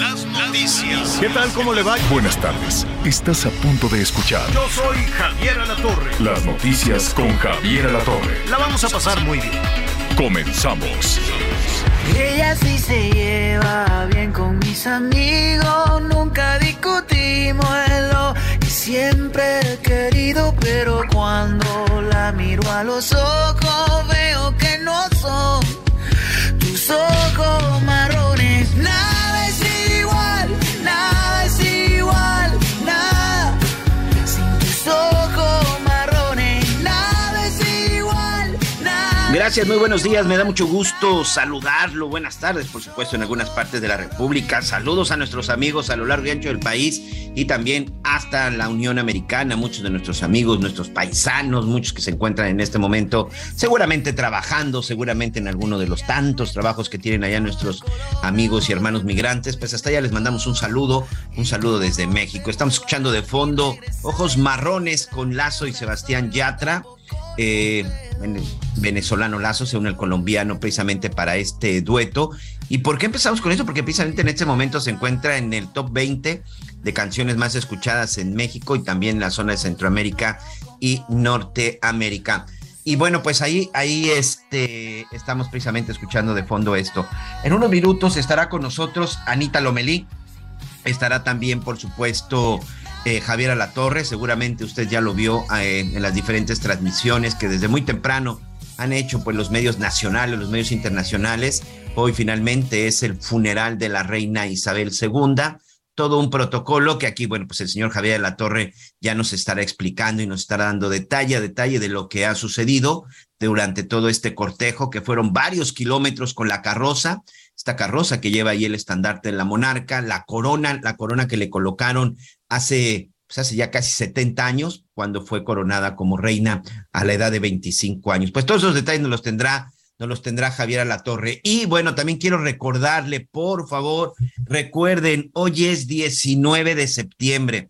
Las noticias. ¿Qué tal? ¿Cómo le va? Buenas tardes. Estás a punto de escuchar Yo soy Javier Alatorre. las noticias con Javier Alatorre. La vamos a pasar muy bien. Comenzamos. Ella sí se lleva bien con mis amigos, nunca discutimos en lo que siempre he querido, pero cuando la miro a los ojos veo que no son tus ojos marrones. Gracias, muy buenos días. Me da mucho gusto saludarlo. Buenas tardes, por supuesto, en algunas partes de la República. Saludos a nuestros amigos a lo largo y ancho del país y también hasta la Unión Americana. Muchos de nuestros amigos, nuestros paisanos, muchos que se encuentran en este momento seguramente trabajando, seguramente en alguno de los tantos trabajos que tienen allá nuestros amigos y hermanos migrantes. Pues hasta allá les mandamos un saludo, un saludo desde México. Estamos escuchando de fondo Ojos Marrones con Lazo y Sebastián Yatra. Eh, vene- venezolano Lazo se une al colombiano precisamente para este dueto. ¿Y por qué empezamos con eso? Porque precisamente en este momento se encuentra en el top 20 de canciones más escuchadas en México y también en la zona de Centroamérica y Norteamérica. Y bueno, pues ahí, ahí este, estamos precisamente escuchando de fondo esto. En unos minutos estará con nosotros Anita Lomelí. Estará también, por supuesto, eh, Javier Alatorre. Seguramente usted ya lo vio eh, en las diferentes transmisiones que desde muy temprano han hecho pues, los medios nacionales, los medios internacionales. Hoy finalmente es el funeral de la reina Isabel II. Todo un protocolo que aquí, bueno, pues el señor Javier de la Torre ya nos estará explicando y nos estará dando detalle a detalle de lo que ha sucedido durante todo este cortejo, que fueron varios kilómetros con la carroza, esta carroza que lleva ahí el estandarte de la monarca, la corona, la corona que le colocaron hace, pues hace ya casi 70 años, cuando fue coronada como reina a la edad de 25 años. Pues todos esos detalles nos los tendrá, nos los tendrá Javier Alatorre. Y bueno, también quiero recordarle, por favor, recuerden, hoy es 19 de septiembre.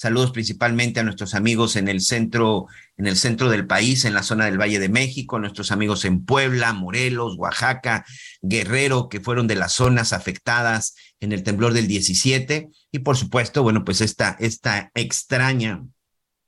Saludos principalmente a nuestros amigos en el centro, en el centro del país, en la zona del Valle de México, nuestros amigos en Puebla, Morelos, Oaxaca, Guerrero, que fueron de las zonas afectadas en el temblor del 17. Y por supuesto, bueno, pues esta, esta extraña,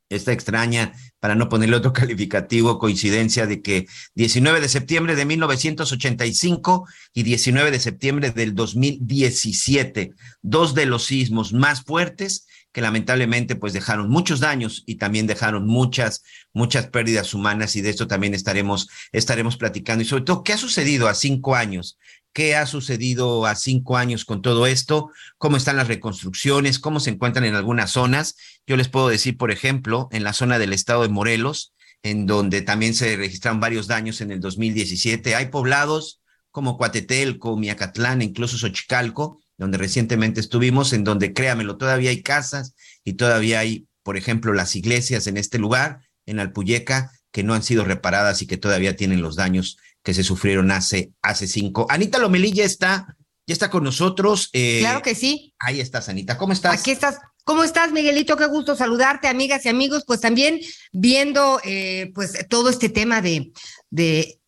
esta extraña, para no ponerle otro calificativo, coincidencia de que 19 de septiembre de 1985 y 19 de septiembre del 2017, dos de los sismos más fuertes que lamentablemente pues dejaron muchos daños y también dejaron muchas, muchas pérdidas humanas y de esto también estaremos, estaremos platicando y sobre todo, ¿qué ha sucedido a cinco años? ¿Qué ha sucedido a cinco años con todo esto? ¿Cómo están las reconstrucciones? ¿Cómo se encuentran en algunas zonas? Yo les puedo decir, por ejemplo, en la zona del estado de Morelos, en donde también se registraron varios daños en el 2017, hay poblados como Cuatetelco, Miacatlán, incluso Xochicalco, donde recientemente estuvimos, en donde, créamelo, todavía hay casas y todavía hay, por ejemplo, las iglesias en este lugar, en Alpuyeca, que no han sido reparadas y que todavía tienen los daños que se sufrieron hace, hace cinco. Anita Lomelí ya está, ya está con nosotros. eh, Claro que sí. Ahí estás, Anita. ¿Cómo estás? Aquí estás. ¿Cómo estás, Miguelito? Qué gusto saludarte, amigas y amigos. Pues también viendo eh, pues todo este tema de, de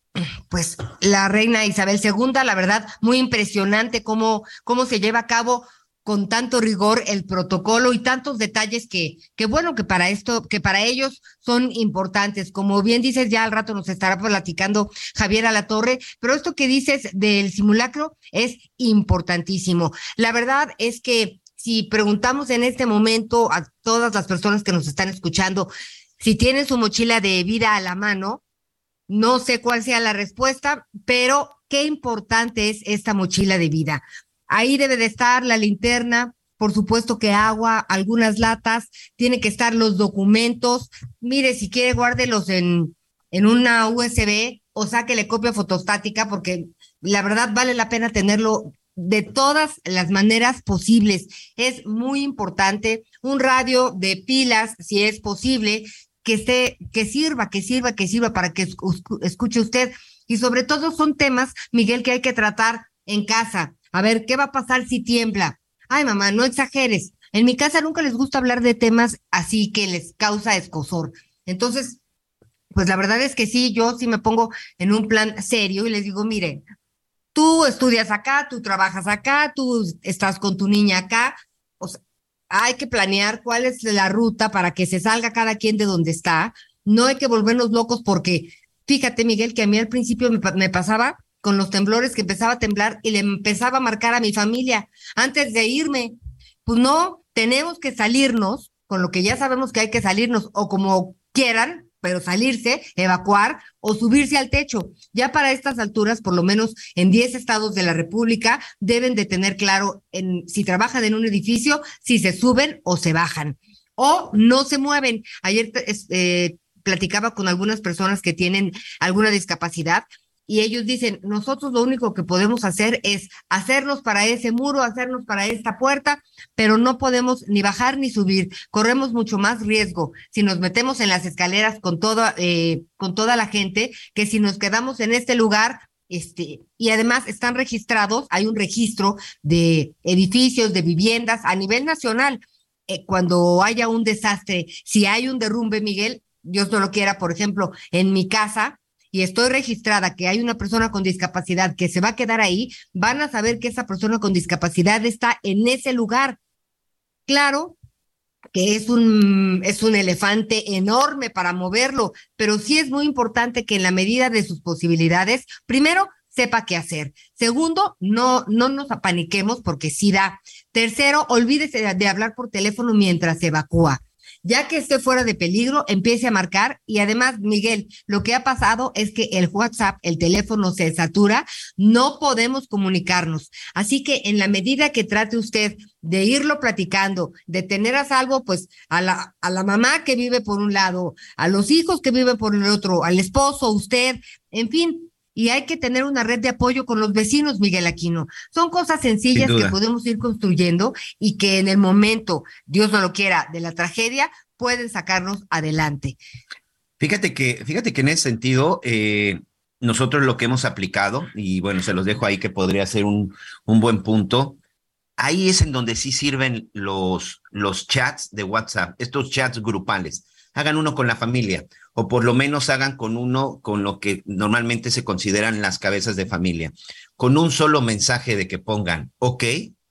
pues la reina Isabel II, la verdad, muy impresionante cómo, cómo se lleva a cabo con tanto rigor el protocolo y tantos detalles que, que bueno, que para esto, que para ellos son importantes. Como bien dices, ya al rato nos estará platicando Javier Alatorre, pero esto que dices del simulacro es importantísimo. La verdad es que si preguntamos en este momento a todas las personas que nos están escuchando si tienen su mochila de vida a la mano, no sé cuál sea la respuesta, pero qué importante es esta mochila de vida. Ahí debe de estar la linterna, por supuesto que agua, algunas latas, tiene que estar los documentos. Mire, si quiere, guárdelos en, en una USB o sáquele copia fotostática, porque la verdad vale la pena tenerlo de todas las maneras posibles. Es muy importante un radio de pilas, si es posible, que esté, que sirva, que sirva, que sirva para que escuche usted. Y sobre todo son temas, Miguel, que hay que tratar en casa. A ver, ¿qué va a pasar si tiembla? Ay, mamá, no exageres. En mi casa nunca les gusta hablar de temas así que les causa escosor. Entonces, pues la verdad es que sí, yo sí me pongo en un plan serio y les digo, mire, tú estudias acá, tú trabajas acá, tú estás con tu niña acá. Hay que planear cuál es la ruta para que se salga cada quien de donde está. No hay que volvernos locos porque, fíjate, Miguel, que a mí al principio me, me pasaba con los temblores que empezaba a temblar y le empezaba a marcar a mi familia antes de irme. Pues no, tenemos que salirnos con lo que ya sabemos que hay que salirnos o como quieran, pero salirse, evacuar o subirse al techo. Ya para estas alturas, por lo menos en 10 estados de la República, deben de tener claro en, si trabajan en un edificio, si se suben o se bajan o no se mueven. Ayer eh, platicaba con algunas personas que tienen alguna discapacidad y ellos dicen, nosotros lo único que podemos hacer es hacernos para ese muro, hacernos para esta puerta, pero no podemos ni bajar ni subir. Corremos mucho más riesgo si nos metemos en las escaleras con toda, eh, con toda la gente que si nos quedamos en este lugar. Este, y además están registrados, hay un registro de edificios, de viviendas a nivel nacional. Eh, cuando haya un desastre, si hay un derrumbe, Miguel, Dios no lo quiera, por ejemplo, en mi casa, y estoy registrada que hay una persona con discapacidad que se va a quedar ahí, van a saber que esa persona con discapacidad está en ese lugar. Claro que es un, es un elefante enorme para moverlo, pero sí es muy importante que en la medida de sus posibilidades, primero, sepa qué hacer. Segundo, no, no nos apaniquemos porque sí da. Tercero, olvídese de hablar por teléfono mientras se evacúa ya que esté fuera de peligro, empiece a marcar. Y además, Miguel, lo que ha pasado es que el WhatsApp, el teléfono se satura, no podemos comunicarnos. Así que en la medida que trate usted de irlo platicando, de tener a salvo, pues a la, a la mamá que vive por un lado, a los hijos que viven por el otro, al esposo, usted, en fin, y hay que tener una red de apoyo con los vecinos, Miguel Aquino. Son cosas sencillas que podemos ir construyendo y que en el momento, Dios no lo quiera, de la tragedia, pueden sacarnos adelante. Fíjate que, fíjate que en ese sentido, eh, nosotros lo que hemos aplicado, y bueno, se los dejo ahí que podría ser un, un buen punto, ahí es en donde sí sirven los, los chats de WhatsApp, estos chats grupales. Hagan uno con la familia o por lo menos hagan con uno con lo que normalmente se consideran las cabezas de familia, con un solo mensaje de que pongan, ok,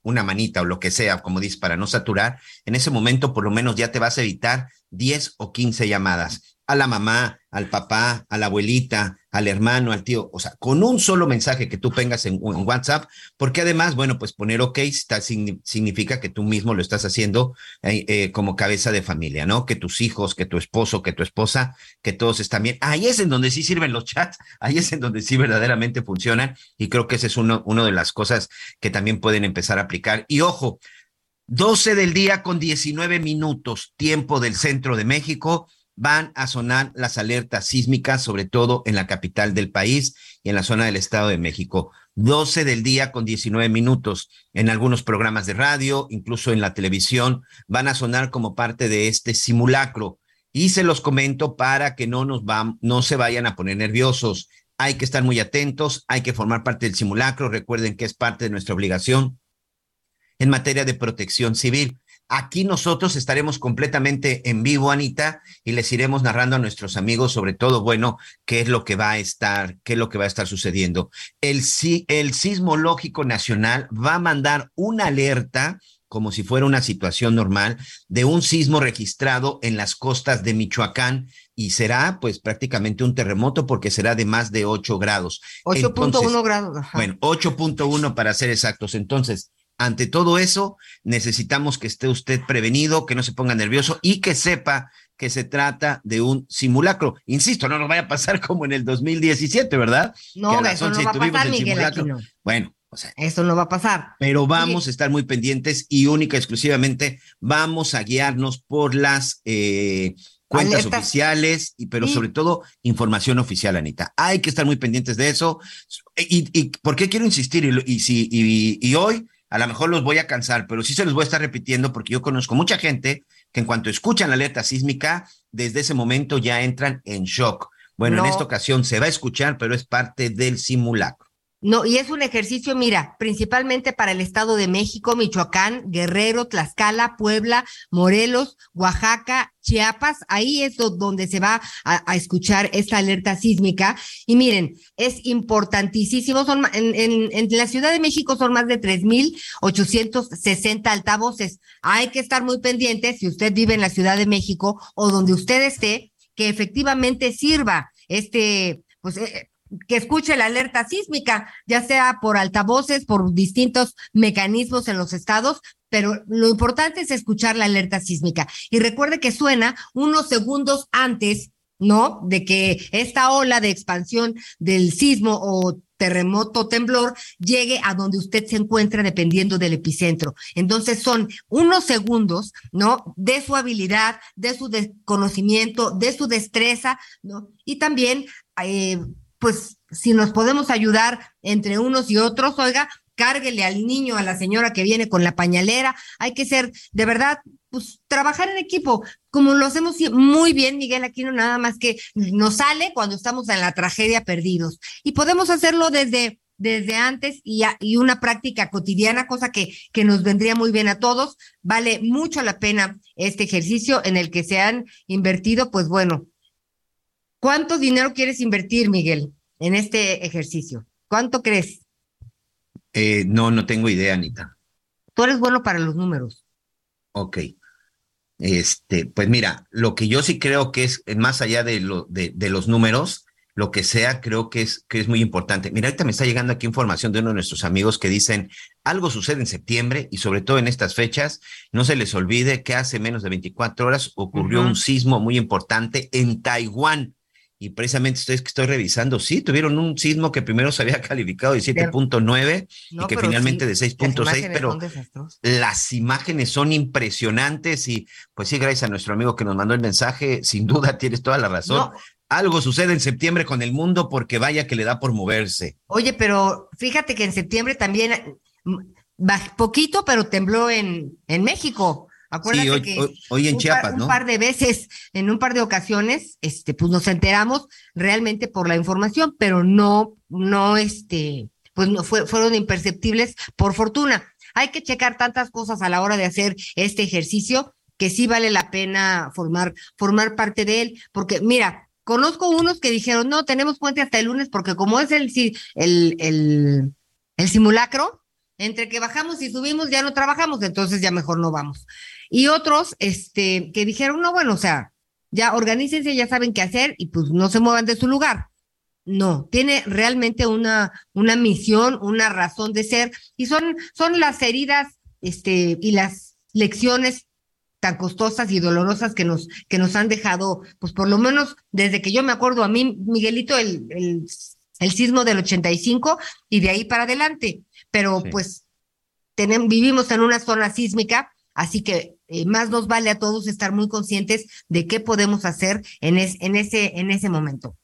una manita o lo que sea, como dice, para no saturar, en ese momento por lo menos ya te vas a evitar 10 o 15 llamadas a la mamá, al papá, a la abuelita, al hermano, al tío, o sea, con un solo mensaje que tú tengas en, WhatsApp, porque además, bueno, pues poner ok está, significa que tú mismo lo estás haciendo eh, eh, como cabeza de familia, ¿no? Que tus hijos, que tu esposo, que tu esposa, que todos están bien. Ahí es en donde sí sirven los chats, ahí es en donde sí verdaderamente funcionan y creo que esa es uno, una de las cosas que también pueden empezar a aplicar. Y ojo, 12 del día con 19 minutos, tiempo del centro de México van a sonar las alertas sísmicas, sobre todo en la capital del país y en la zona del Estado de México. 12 del día con 19 minutos. En algunos programas de radio, incluso en la televisión, van a sonar como parte de este simulacro. Y se los comento para que no nos no se vayan a poner nerviosos. Hay que estar muy atentos, hay que formar parte del simulacro. Recuerden que es parte de nuestra obligación en materia de protección civil. Aquí nosotros estaremos completamente en vivo, Anita, y les iremos narrando a nuestros amigos sobre todo, bueno, qué es lo que va a estar, qué es lo que va a estar sucediendo. El, el sismológico nacional va a mandar una alerta como si fuera una situación normal de un sismo registrado en las costas de Michoacán y será pues prácticamente un terremoto porque será de más de 8 grados. 8.1 grados. Bueno, 8.1 para ser exactos. Entonces, ante todo eso, necesitamos que esté usted prevenido, que no se ponga nervioso y que sepa que se trata de un simulacro. Insisto, no nos vaya a pasar como en el 2017, ¿verdad? No, eso no va a pasar, Miguel Bueno, o sea, eso no va a pasar. Pero vamos a estar muy pendientes y única exclusivamente vamos a guiarnos por las eh, cuentas oficiales, y, pero sobre todo información oficial, Anita. Hay que estar muy pendientes de eso. ¿Y, y por qué quiero insistir? Y, si, y, hoy a lo mejor los voy a cansar, pero sí se los voy a estar repitiendo porque yo conozco mucha gente que en cuanto escuchan la alerta sísmica, desde ese momento ya entran en shock. Bueno, en esta ocasión se va a escuchar, pero es parte del simulacro. No, y es un ejercicio, mira, principalmente para el Estado de México, Michoacán, Guerrero, Tlaxcala, Puebla, Morelos, Oaxaca, Chiapas, ahí es donde se va a, escuchar esta alerta sísmica. Y miren, es importantísimo, son, en, en, en la Ciudad de México son más de 3.860 altavoces. Hay que estar muy pendientes si usted vive en la Ciudad de México o donde usted esté, que efectivamente sirva este, pues, eh, que escuche la alerta sísmica, ya sea por altavoces, por distintos mecanismos en los estados, pero lo importante es escuchar la alerta sísmica. Y recuerde que suena unos segundos antes, ¿no? De que esta ola de expansión del sismo o terremoto, temblor, llegue a donde usted se encuentra dependiendo del epicentro. Entonces son unos segundos, ¿no? De su habilidad, de su conocimiento, de su destreza, ¿no? Y también eh, pues si nos podemos ayudar entre unos y otros, oiga, cárguele al niño, a la señora que viene con la pañalera, hay que ser, de verdad, pues trabajar en equipo, como lo hacemos muy bien, Miguel Aquino, nada más que nos sale cuando estamos en la tragedia perdidos. Y podemos hacerlo desde, desde antes y, y una práctica cotidiana, cosa que, que nos vendría muy bien a todos. Vale mucho la pena este ejercicio en el que se han invertido, pues bueno, ¿Cuánto dinero quieres invertir, Miguel, en este ejercicio? ¿Cuánto crees? Eh, no, no tengo idea, Anita. Tú eres bueno para los números. Ok. Este, pues mira, lo que yo sí creo que es más allá de, lo, de, de los números, lo que sea, creo que es, que es muy importante. Mira, ahorita me está llegando aquí información de uno de nuestros amigos que dicen, algo sucede en septiembre y sobre todo en estas fechas, no se les olvide que hace menos de 24 horas ocurrió un sismo muy importante en Taiwán y precisamente estoy, estoy revisando, sí, tuvieron un sismo que primero se había calificado de 7.9 y que finalmente de 6.6, pero las imágenes son impresionantes y pues sí, gracias a nuestro amigo que nos mandó el mensaje, sin duda tienes toda la razón. Algo sucede en septiembre con el mundo porque vaya que le da por moverse. Oye, pero fíjate que en septiembre también, mm, poquito, pero tembló en, en México. Acuérdate hoy, que hoy, en Chiapas, par, ¿no? Un par de veces, en un par de ocasiones, este, pues nos enteramos realmente por la información, pero no, no, este, pues no fue, fueron imperceptibles por fortuna. Hay que checar tantas cosas a la hora de hacer este ejercicio que sí vale la pena formar, formar parte de él, porque mira, conozco unos que dijeron, no, tenemos puente hasta el lunes, porque como es el, el, el, el simulacro, entre que bajamos y subimos ya no trabajamos, entonces ya mejor no vamos. Y otros, este, que dijeron, no, bueno, o sea, ya organícense, ya saben qué hacer y pues no se muevan de su lugar. No, tiene realmente una, una misión, una razón de ser, y son, son las heridas, este, y las lecciones tan costosas y dolorosas que nos, que nos han dejado, pues por lo menos desde que yo me acuerdo a mí, Miguelito, el, el, el sismo del 85 y de ahí para adelante. Pero pues tenemos, vivimos en una zona sísmica, así que eh, más nos vale a todos estar muy conscientes de qué podemos hacer en, en, ese, en ese momento.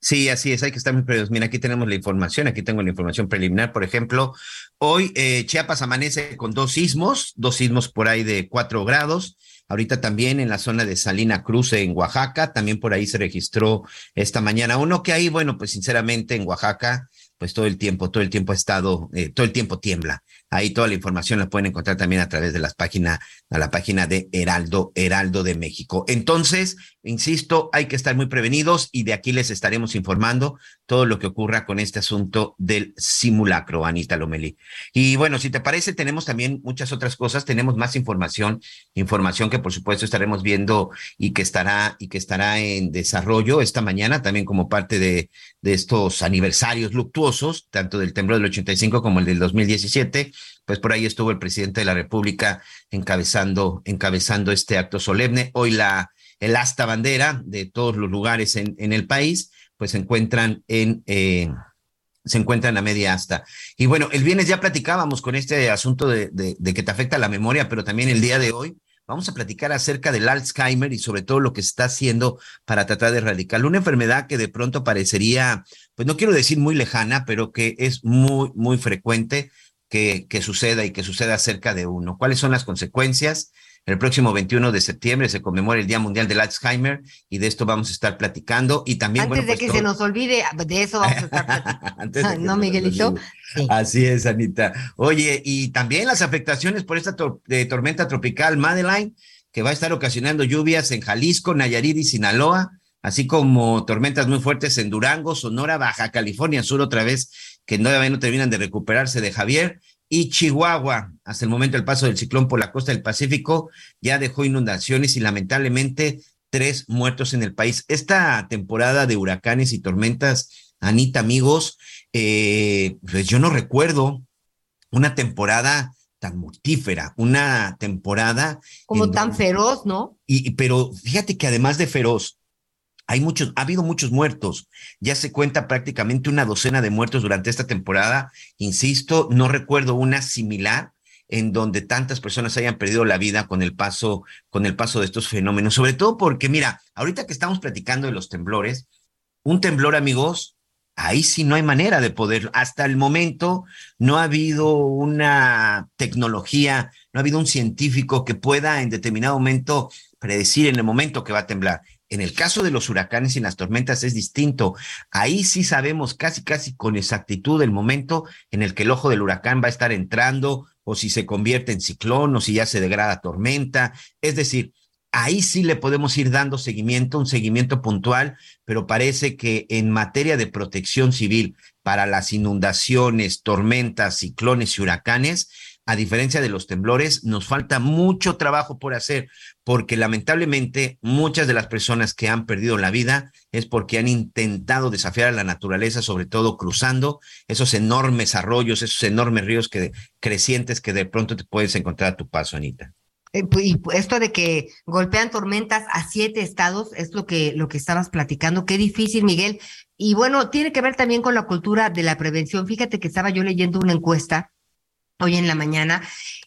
Sí, así es, hay que estar muy previos. Mira, aquí tenemos la información, aquí tengo la información preliminar. Por ejemplo, hoy eh, Chiapas amanece con dos sismos, dos sismos por ahí de cuatro grados. Ahorita también en la zona de Salina Cruz, en Oaxaca, también por ahí se registró esta mañana uno que ahí, bueno, pues sinceramente en Oaxaca, pues todo el tiempo, todo el tiempo ha estado, eh, todo el tiempo tiembla. Ahí toda la información la pueden encontrar también a través de las páginas, a la página de Heraldo, Heraldo de México. Entonces, insisto, hay que estar muy prevenidos y de aquí les estaremos informando todo lo que ocurra con este asunto del simulacro, Anita Lomeli. Y bueno, si te parece, tenemos también muchas otras cosas, tenemos más información, información que por supuesto estaremos viendo y que estará y que estará en desarrollo esta mañana también como parte de, de estos aniversarios luctuosos, tanto del temblor del 85 como el del 2017 pues por ahí estuvo el presidente de la República encabezando, encabezando este acto solemne. Hoy la, el asta bandera de todos los lugares en, en el país, pues se encuentran en, eh, se encuentran a media asta. Y bueno, el viernes ya platicábamos con este asunto de, de, de, que te afecta la memoria, pero también el día de hoy, vamos a platicar acerca del Alzheimer y sobre todo lo que se está haciendo para tratar de erradicarlo. Una enfermedad que de pronto parecería, pues no quiero decir muy lejana, pero que es muy, muy frecuente que, que suceda y que suceda cerca de uno. ¿Cuáles son las consecuencias? El próximo 21 de septiembre se conmemora el Día Mundial del Alzheimer y de esto vamos a estar platicando. Y también. Antes de pues, que todo... se nos olvide, de eso vamos a estar platicando. ¿No, Miguelito? Sí. Así es, Anita. Oye, y también las afectaciones por esta tor de tormenta tropical Madeline, que va a estar ocasionando lluvias en Jalisco, Nayarit y Sinaloa, así como tormentas muy fuertes en Durango, Sonora, Baja California Sur, otra vez, que todavía no terminan de recuperarse de Javier y Chihuahua. Hasta el momento el paso del ciclón por la costa del Pacífico ya dejó inundaciones y lamentablemente tres muertos en el país. Esta temporada de huracanes y tormentas, Anita, amigos, eh, pues yo no recuerdo una temporada tan mortífera, una temporada como tan donde, feroz, ¿no? Y pero fíjate que además de feroz, hay muchos, ha habido muchos muertos. Ya se cuenta prácticamente una docena de muertos durante esta temporada. Insisto, no recuerdo una similar en donde tantas personas hayan perdido la vida con el paso, con el paso de estos fenómenos. Sobre todo porque, mira, ahorita que estamos platicando de los temblores, un temblor, amigos, ahí sí no hay manera de poder. Hasta el momento no ha habido una tecnología, no ha habido un científico que pueda en determinado momento predecir en el momento que va a temblar. En el caso de los huracanes y las tormentas es distinto. Ahí sí sabemos casi, casi con exactitud el momento en el que el ojo del huracán va a estar entrando o si se convierte en ciclón o si ya se degrada tormenta. Es decir, ahí sí le podemos ir dando seguimiento, un seguimiento puntual, pero parece que en materia de protección civil para las inundaciones, tormentas, ciclones y huracanes, a diferencia de los temblores, nos falta mucho trabajo por hacer, porque lamentablemente muchas de las personas que han perdido la vida es porque han intentado desafiar a la naturaleza, sobre todo cruzando esos enormes arroyos, esos enormes ríos que, crecientes que de pronto te puedes encontrar a tu paso, Anita. Y esto de que golpean tormentas a siete estados es lo que, lo que estabas platicando. Qué difícil, Miguel. Y bueno, tiene que ver también con la cultura de la prevención. Fíjate que estaba yo leyendo una encuesta hoy en la mañana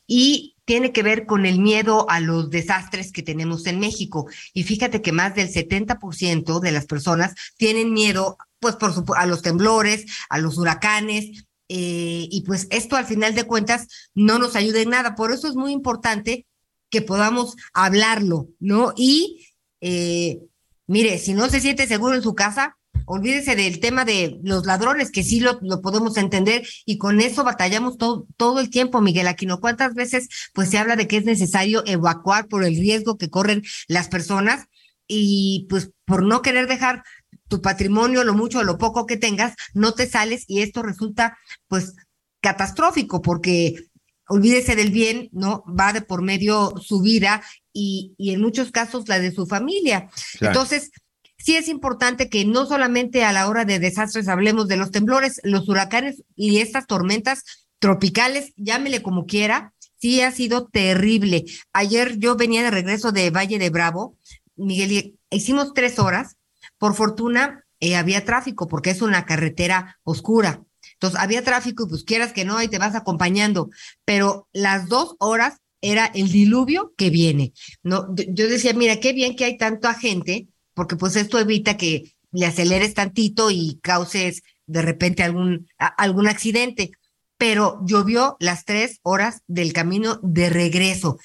y tiene que ver con el miedo a los desastres que tenemos en México. Y fíjate que más del 70% de las personas tienen miedo, pues, por su, a los temblores, a los huracanes, eh, y pues esto al final de cuentas no nos ayuda en nada. Por eso es muy importante que podamos hablarlo, ¿no? Y eh, mire, si no se siente seguro en su casa, olvídese del tema de los ladrones, que sí lo, lo podemos entender y con eso batallamos todo, todo el tiempo, Miguel Aquino. ¿Cuántas veces pues se habla de que es necesario evacuar por el riesgo que corren las personas y pues por no querer dejar tu patrimonio, lo mucho o lo poco que tengas, no te sales y esto resulta pues catastrófico porque olvídese del bien, ¿no? Va de por medio su vida y, y en muchos casos la de su familia. Claro. Entonces, sí es importante que no solamente a la hora de desastres hablemos de los temblores, los huracanes y estas tormentas tropicales, llámele como quiera, sí ha sido terrible. Ayer yo venía de regreso de Valle de Bravo, Miguel, hicimos tres horas. Por fortuna eh, había tráfico porque es una carretera oscura. Entonces había tráfico y pues quieras que no, ahí te vas acompañando. Pero las dos horas era el diluvio que viene. No, yo decía, mira, qué bien que hay tanta gente porque pues esto evita que le aceleres tantito y causes de repente algún, algún accidente. Pero llovió las tres horas del camino de regreso.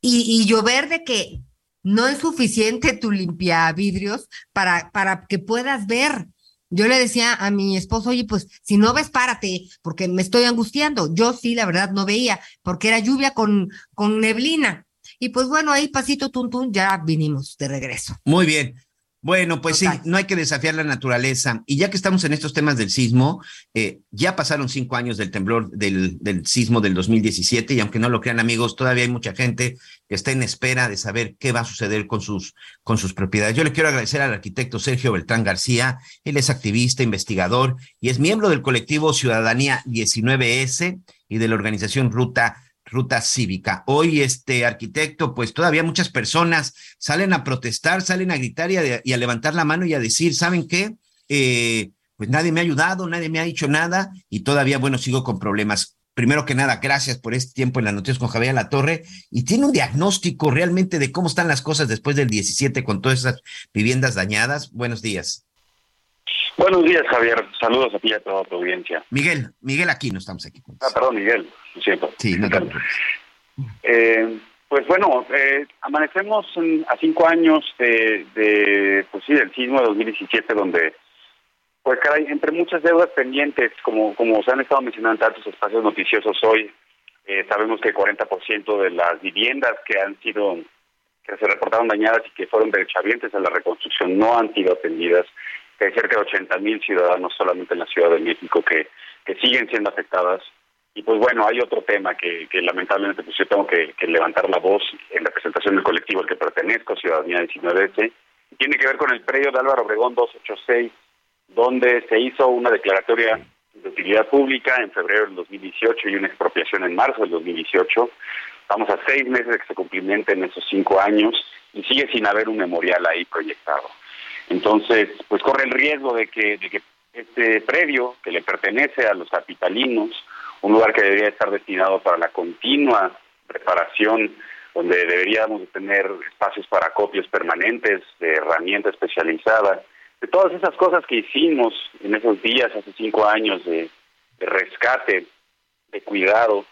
Y, y llover de que no es suficiente tu limpia vidrios para, para que puedas ver. Yo le decía a mi esposo, oye, pues si no ves, párate, porque me estoy angustiando. Yo sí, la verdad, no veía, porque era lluvia con, con neblina. Y pues bueno, ahí pasito tuntún, ya vinimos de regreso. Muy bien. Bueno, pues Total. sí, no hay que desafiar la naturaleza. Y ya que estamos en estos temas del sismo, eh, ya pasaron cinco años del temblor del, del, sismo del 2017 y aunque no lo crean amigos, todavía hay mucha gente que está en espera de saber qué va a suceder con sus, con sus propiedades. Yo le quiero agradecer al arquitecto Sergio Beltrán García. Él es activista, investigador y es miembro del colectivo Ciudadanía 19S y de la organización Ruta ruta cívica. Hoy este arquitecto, pues todavía muchas personas salen a protestar, salen a gritar y a, levantar la mano y a decir, ¿saben qué? Eh, pues nadie me ha ayudado, nadie me ha dicho nada y todavía, bueno, sigo con problemas. primero que nada, gracias por este tiempo en las noticias con Javier La Torre y tiene un diagnóstico realmente de cómo están las cosas después del 17 con todas esas viviendas dañadas. Buenos días. Buenos días, Javier. Saludos a ti y a toda tu audiencia. Miguel, Miguel aquí, no estamos aquí. Ah, perdón, Miguel, lo siento. Sí, no eh, Pues bueno, eh, amanecemos a cinco años de, de, pues sí, del sismo de 2017, donde pues caray, entre muchas deudas pendientes, como, como se han estado mencionando en tantos espacios noticiosos hoy, eh, sabemos que el 40% de las viviendas que han sido, que se reportaron dañadas y que fueron derechohabientes a la reconstrucción no han sido atendidas, que hay cerca de 80 mil ciudadanos solamente en la Ciudad de México que, que siguen siendo afectadas. Y pues bueno, hay otro tema que, que lamentablemente pues yo tengo que, levantar la voz en la presentación del colectivo al que pertenezco, Ciudadanía 19S, y tiene que ver con el predio de Álvaro Obregón 286 donde se hizo una declaratoria de utilidad pública en febrero del 2018 y una expropiación en marzo del 2018. Estamos a seis meses de que se cumplimenten esos cinco años y sigue sin haber un memorial ahí proyectado. Entonces, pues corre el riesgo de que, de que este predio que le pertenece a los capitalinos, un lugar que debería estar destinado para la continua reparación, donde deberíamos tener espacios para copias permanentes de herramienta especializada, de todas esas cosas que hicimos en esos días, hace cinco años, de, rescate, de cuidado,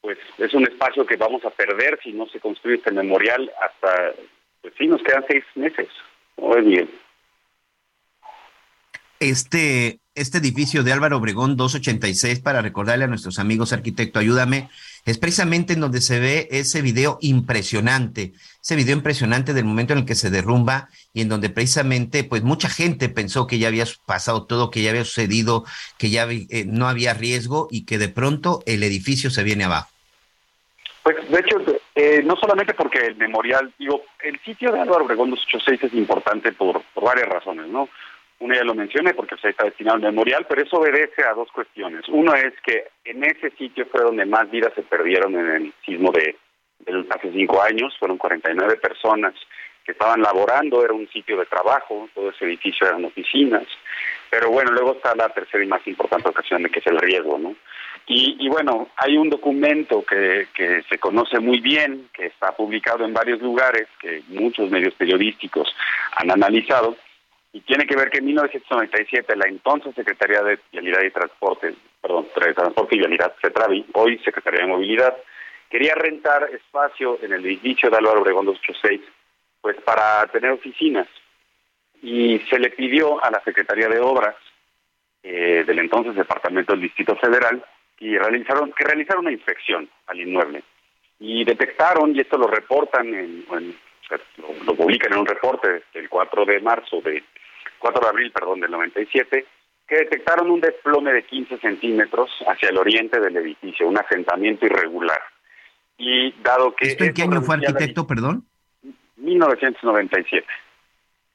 pues es un espacio que vamos a perder si no se construye este memorial hasta, pues sí, nos quedan seis meses. Muy bien. Este, este edificio de Álvaro Obregón 286, para recordarle a nuestros amigos arquitecto, ayúdame, es precisamente en donde se ve ese video impresionante, ese video impresionante del momento en el que se derrumba y en donde precisamente pues mucha gente pensó que ya había pasado todo, que ya había sucedido, que ya eh, no había riesgo y que de pronto el edificio se viene abajo. Pues de hecho, eh, no solamente porque el memorial, digo, el sitio de Álvaro Obregón 286 es importante por, por varias razones, ¿no? Una ya lo mencioné porque se está destinado al memorial, pero eso obedece a dos cuestiones. Uno es que en ese sitio fue donde más vidas se perdieron en el sismo de, hace cinco años, fueron 49 personas que estaban laborando, era un sitio de trabajo, todo ese edificio eran oficinas, pero bueno, luego está la tercera y más importante ocasión que es el riesgo, ¿no? Y, bueno, hay un documento que se conoce muy bien, que está publicado en varios lugares, que muchos medios periodísticos han analizado, y tiene que ver que en 1997 la entonces Secretaría de Vialidad y Transporte, perdón, Transporte y Vialidad, CETRAVI, hoy Secretaría de Movilidad, quería rentar espacio en el edificio de Álvaro Obregón 286, pues para tener oficinas. Y se le pidió a la Secretaría de Obras eh, del entonces Departamento del Distrito Federal y realizaron, que realizaron una inspección al inmueble. Y detectaron, y esto lo reportan, en, lo, lo publican en un reporte del 4 de marzo de 4 de abril, perdón, del 97, que detectaron un desplome de 15 centímetros hacia el oriente del edificio, un asentamiento irregular. Y dado que... ¿Esto en qué año fue arquitecto, perdón? 1997.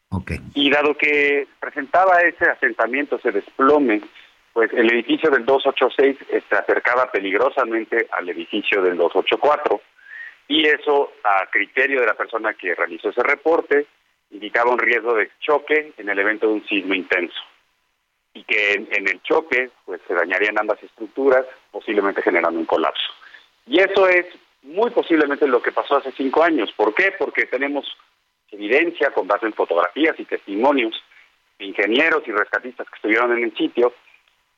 Ok. Y dado que presentaba ese asentamiento, ese desplome, pues el edificio del 286 se acercaba peligrosamente al edificio del 284 y eso a criterio de la persona que realizó ese reporte indicaba un riesgo de choque en el evento de un sismo intenso y que en, el choque pues se dañarían ambas estructuras, posiblemente generando un colapso. Y eso es muy posiblemente lo que pasó hace cinco años. ¿Por qué? Porque tenemos evidencia con base en fotografías y testimonios de ingenieros y rescatistas que estuvieron en el sitio,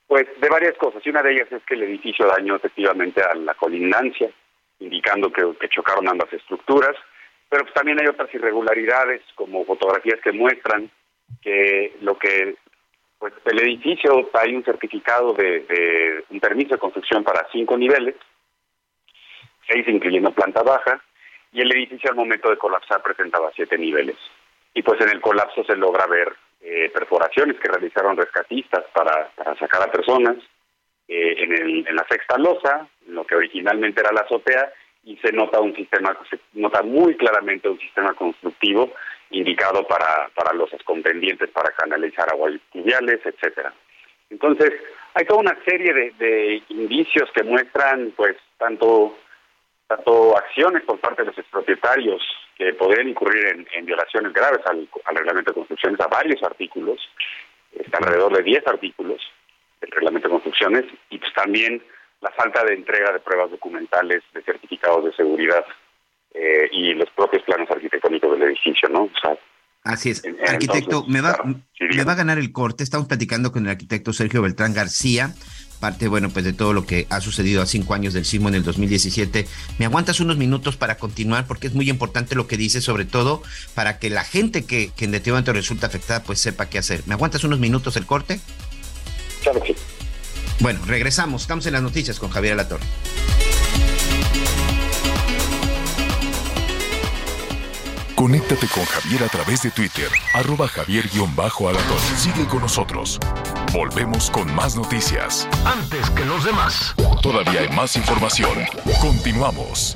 pues de varias cosas. Y una de ellas es que el edificio dañó efectivamente a la colindancia, indicando que chocaron ambas estructuras pero pues también hay otras irregularidades como fotografías que muestran que lo que pues el edificio hay un certificado de, un permiso de construcción para cinco niveles, seis incluyendo planta baja, y el edificio al momento de colapsar presentaba siete niveles. Y pues en el colapso se logra ver eh, perforaciones que realizaron rescatistas para, sacar a personas eh, en, el, en la sexta losa, lo que originalmente era la azotea, y se nota un sistema, se nota muy claramente un sistema constructivo indicado para, para losas con pendientes para canalizar aguas pluviales, etcétera. Entonces, hay toda una serie de, indicios que muestran, pues, tanto, tanto acciones por parte de los expropietarios que podrían incurrir en, violaciones graves al, reglamento de construcciones, a varios artículos, alrededor de 10 artículos del reglamento de construcciones, y pues también la falta de entrega de pruebas documentales, de certificados de seguridad eh, y los propios planos arquitectónicos del edificio, ¿no? O sea, Así es. arquitecto, me, va, me va a ganar el corte. Estamos platicando con el arquitecto Sergio Beltrán García parte, bueno, pues de todo lo que ha sucedido a cinco años del sismo en el 2017. ¿Me aguantas unos minutos para continuar? Porque es muy importante lo que dice, sobre todo para que la gente que, que en definitivamente resulta afectada, pues sepa qué hacer. ¿Me aguantas unos minutos el corte? Claro que Bueno, regresamos. Estamos en las noticias con Javier Alatorre. Conéctate con Javier a través de Twitter, arroba javier-alatón. Sigue con nosotros. Volvemos con más noticias. Antes que los demás. Todavía hay más información. Continuamos.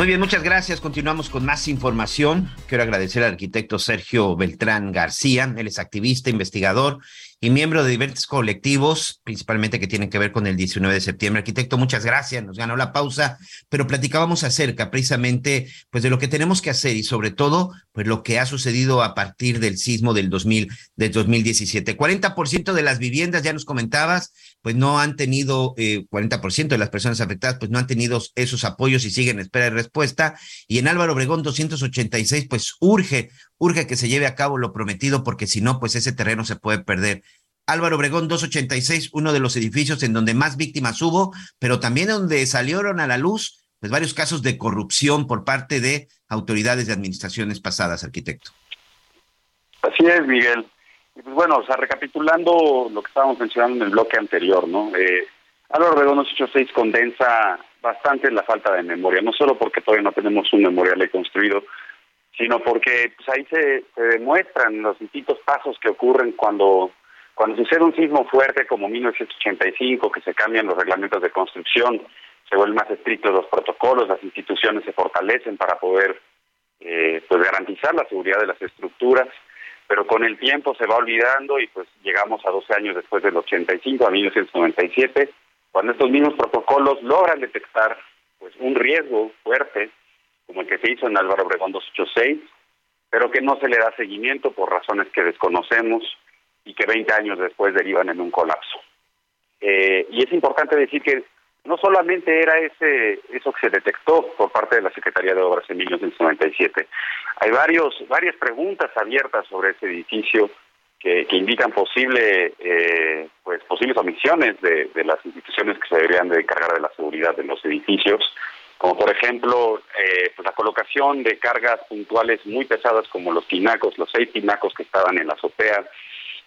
Muy bien, muchas gracias. Continuamos con más información. Quiero agradecer al arquitecto Sergio Beltrán García. Él es activista, investigador y miembro de diversos colectivos, principalmente que tienen que ver con el 19 de septiembre. Arquitecto, muchas gracias, nos ganó la pausa, pero platicábamos acerca precisamente pues de lo que tenemos que hacer y sobre todo pues lo que ha sucedido a partir del sismo del 2000 del 2017. 40% de las viviendas ya nos comentabas, pues no han tenido eh, 40% de las personas afectadas pues no han tenido esos apoyos y siguen en espera de respuesta y en Álvaro Obregón 286 pues urge urge que se lleve a cabo lo prometido porque si no, pues ese terreno se puede perder. Álvaro Obregón 286, uno de los edificios en donde más víctimas hubo, pero también donde salieron a la luz pues varios casos de corrupción por parte de autoridades de administraciones pasadas, arquitecto. Así es, Miguel. Pues bueno, o sea, recapitulando lo que estábamos mencionando en el bloque anterior, ¿no? Eh, Álvaro Obregón 286 condensa bastante la falta de memoria, no solo porque todavía no tenemos un memorial construido, sino porque pues, ahí se, demuestran los distintos pasos que ocurren cuando, cuando sucede un sismo fuerte como 1985, que se cambian los reglamentos de construcción, se vuelven más estrictos los protocolos, las instituciones se fortalecen para poder eh, pues garantizar la seguridad de las estructuras, pero con el tiempo se va olvidando y pues llegamos a 12 años después del 85, a 1997, cuando estos mismos protocolos logran detectar pues un riesgo fuerte como el que se hizo en Álvaro Obregón 286, pero que no se le da seguimiento por razones que desconocemos y que 20 años después derivan en un colapso. Eh, y es importante decir que no solamente era ese eso que se detectó por parte de la Secretaría de Obras en 1997, hay varios varias preguntas abiertas sobre ese edificio que, indican posible eh, pues posibles omisiones de, de las instituciones que se deberían de encargar de la seguridad de los edificios como por ejemplo eh, pues la colocación de cargas puntuales muy pesadas como los tinacos, los seis tinacos que estaban en la azotea,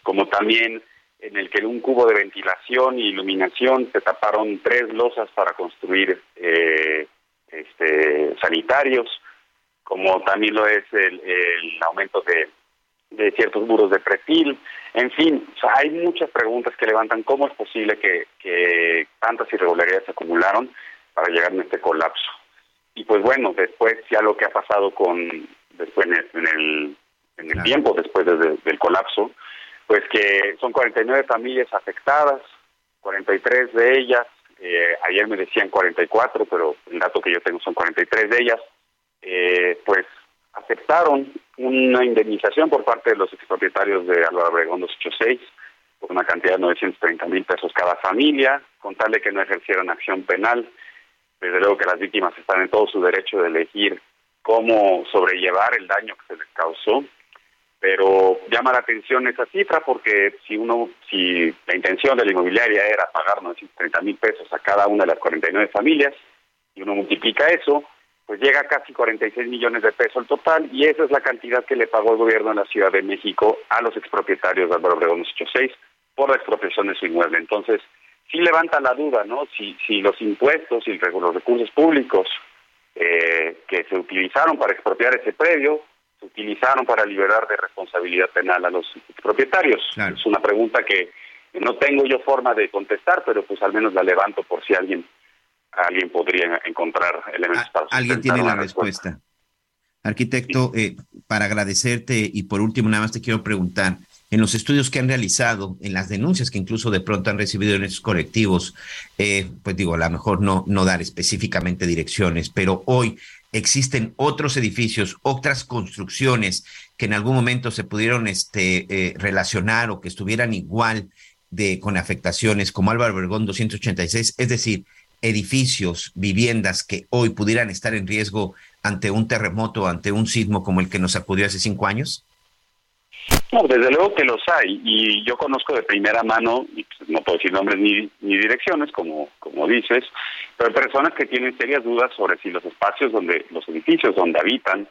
como también en el que en un cubo de ventilación y iluminación se taparon tres losas para construir eh, este, sanitarios, como también lo es el, aumento de, de, ciertos muros de perfil. En fin, hay muchas preguntas que levantan cómo es posible que, que tantas irregularidades se acumularon para llegar a este colapso. Y pues bueno, después ya lo que ha pasado con después en el, en el, tiempo después del colapso, que son 49 familias afectadas, 43 de ellas, eh, ayer me decían 44, pero el dato que yo tengo son 43 de ellas, eh, pues aceptaron una indemnización por parte de los expropietarios de Álvaro Obregón 286 por una cantidad de 930 mil pesos cada familia, con tal de que no ejercieran acción penal. Desde luego que las víctimas están en todo su derecho de elegir cómo sobrellevar el daño que se les causó, pero llama la atención esa cifra porque si uno, si la intención de la inmobiliaria era pagar 930 mil pesos a cada una de las 49 familias, y uno multiplica eso, pues llega a casi 46 millones de pesos el total, y esa es la cantidad que le pagó el gobierno de la Ciudad de México a los expropietarios de Álvaro Obregón 86 por la expropiación de su inmueble. Entonces, sí levanta la duda, ¿no? Si, si los impuestos y los recursos públicos eh, que se utilizaron para expropiar ese predio se utilizaron para liberar de responsabilidad penal a los propietarios. Es una pregunta que no tengo yo forma de contestar, pero pues al menos la levanto por si alguien alguien podría encontrar elementos para Alguien tiene la respuesta. Arquitecto, eh, para agradecerte y por último nada más te quiero preguntar, en los estudios que han realizado, en las denuncias que incluso de pronto han recibido en estos colectivos, eh, pues digo, a lo mejor no, no dar específicamente direcciones, pero hoy existen otros edificios, otras construcciones que en algún momento se pudieron este, eh, relacionar o que estuvieran igual de, con afectaciones como Álvaro Obregón 286, es decir, edificios, viviendas que hoy pudieran estar en riesgo ante un terremoto, ante un sismo como el que nos sacudió hace cinco años? No, desde luego que los hay y yo conozco de primera mano, pues, no puedo decir nombres ni, direcciones, como, como dices, pero hay personas que tienen serias dudas sobre si los espacios donde, los edificios donde habitan,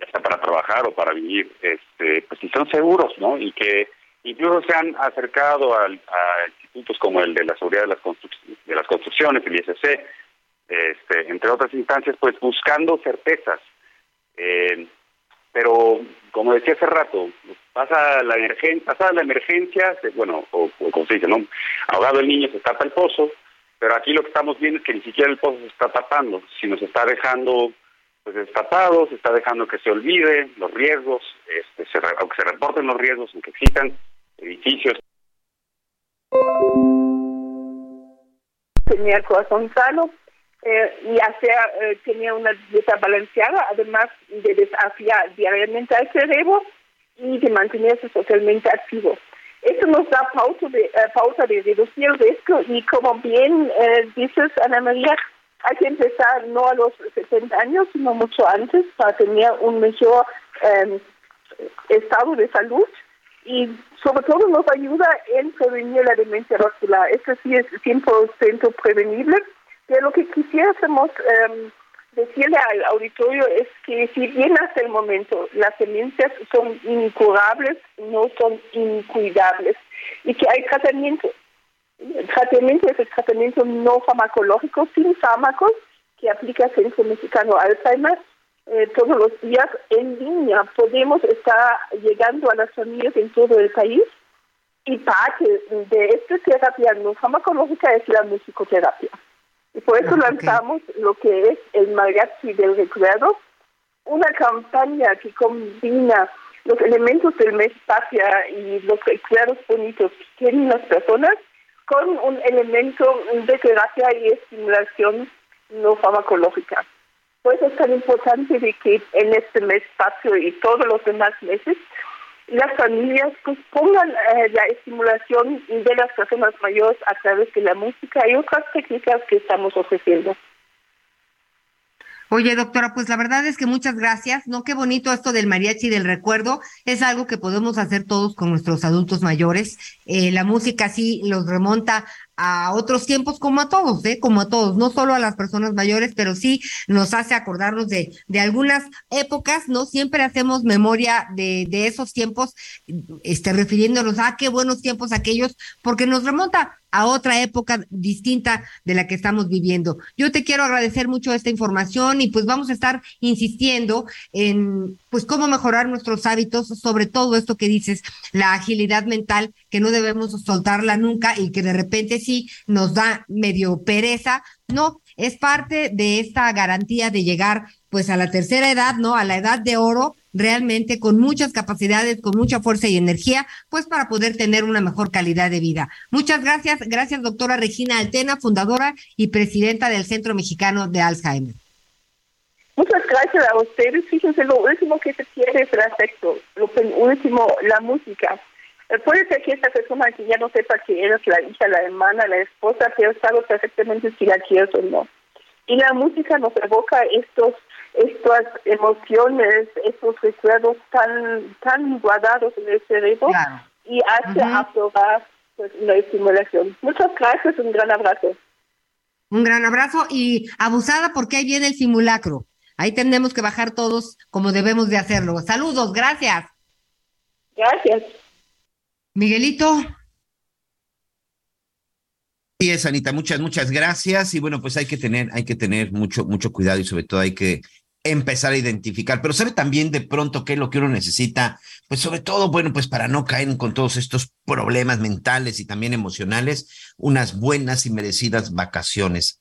ya sea para trabajar o para vivir, este, pues si son seguros, ¿no? Y que incluso se han acercado a institutos como el de la seguridad de las, de las construcciones, el ISC, este, entre otras instancias, pues buscando certezas. Eh, pero como decía hace rato, pasa la emergencia, pasa la emergencia, bueno, o, como se dice, ¿no? Ahogado el niño se tapa el pozo, pero aquí lo que estamos viendo es que ni siquiera el pozo se está tapando, sino se está dejando pues destapado, se está dejando que se olvide los riesgos, este, se, aunque se reporten los riesgos, aunque existan edificios. Tenía el corazón sano, eh, y hacer, eh, tenía una dieta balanceada, además de desafiar diariamente al cerebro y de mantenerse socialmente activo. Eso nos da pauta de, eh, pauta de reducir el riesgo y como bien dices, Ana María, hay que empezar no a los 70 años, sino mucho antes para tener un mejor em, estado de salud y sobre todo nos ayuda en prevenir la demencia vascular. Esto sí es 100% prevenible pero lo que quisiéramos eh, decirle al auditorio es que si bien hasta el momento las demencias son incurables, no son incuidables y que hay tratamiento. El tratamiento es el tratamiento no farmacológico sin fármacos que aplica el Centro Mexicano Alzheimer eh, todos los días en línea. Podemos estar llegando a las familias en todo el país y parte de esta terapia no farmacológica es la musicoterapia. Y por eso lanzamos lo que es el mariachi del recuerdo, una campaña que combina los elementos del mes patria y los recuerdos bonitos que tienen las personas con un elemento de terapia y estimulación no farmacológica. Por eso es tan importante de que en este mes patrio y todos los demás meses las familias pues pongan eh, la estimulación de las personas mayores a través de la música y otras técnicas que estamos ofreciendo. Oye, doctora, pues la verdad es que muchas gracias. No, qué bonito esto del mariachi del recuerdo. Es algo que podemos hacer todos con nuestros adultos mayores. Eh, la música sí los remonta a otros tiempos como a todos, ¿eh? como a todos, no solo a las personas mayores, pero sí nos hace acordarnos de, de algunas épocas, ¿no? Siempre hacemos memoria de, de esos tiempos, este, refiriéndonos a qué buenos tiempos aquellos, porque nos remonta a otra época distinta de la que estamos viviendo. Yo te quiero agradecer mucho esta información y pues vamos a estar insistiendo en pues cómo mejorar nuestros hábitos, sobre todo esto que dices, la agilidad mental, que no debemos soltarla nunca y que de repente sí nos da medio pereza. No, es parte de esta garantía de llegar pues a la tercera edad, ¿no? A la edad de oro, realmente con muchas capacidades, con mucha fuerza y energía, pues para poder tener una mejor calidad de vida. Muchas gracias, gracias doctora Regina Altena, fundadora y presidenta del Centro Mexicano de Alzheimer. Muchas gracias a ustedes. Fíjense, lo último que se quiere es el lo último, la música. Puede ser que esta persona que ya no sepa que eres la hija, la hermana, la esposa, pero sabe perfectamente si la quieres o no. Y la música nos evoca estos estas emociones, estos recuerdos tan tan guardados en el cerebro y hace aprobar pues, la estimulación. Muchas gracias, un gran abrazo. Un gran abrazo y abusada porque ahí viene el simulacro. Ahí tenemos que bajar todos como debemos de hacerlo. Saludos, gracias. Gracias. Miguelito. Sí, es Anita, muchas, muchas gracias. Y bueno, pues hay que tener, hay que tener mucho, mucho cuidado y sobre todo hay que empezar a identificar, pero sabe también de pronto qué es lo que uno necesita, pues sobre todo, bueno, pues para no caer con todos estos problemas mentales y también emocionales, unas buenas y merecidas vacaciones.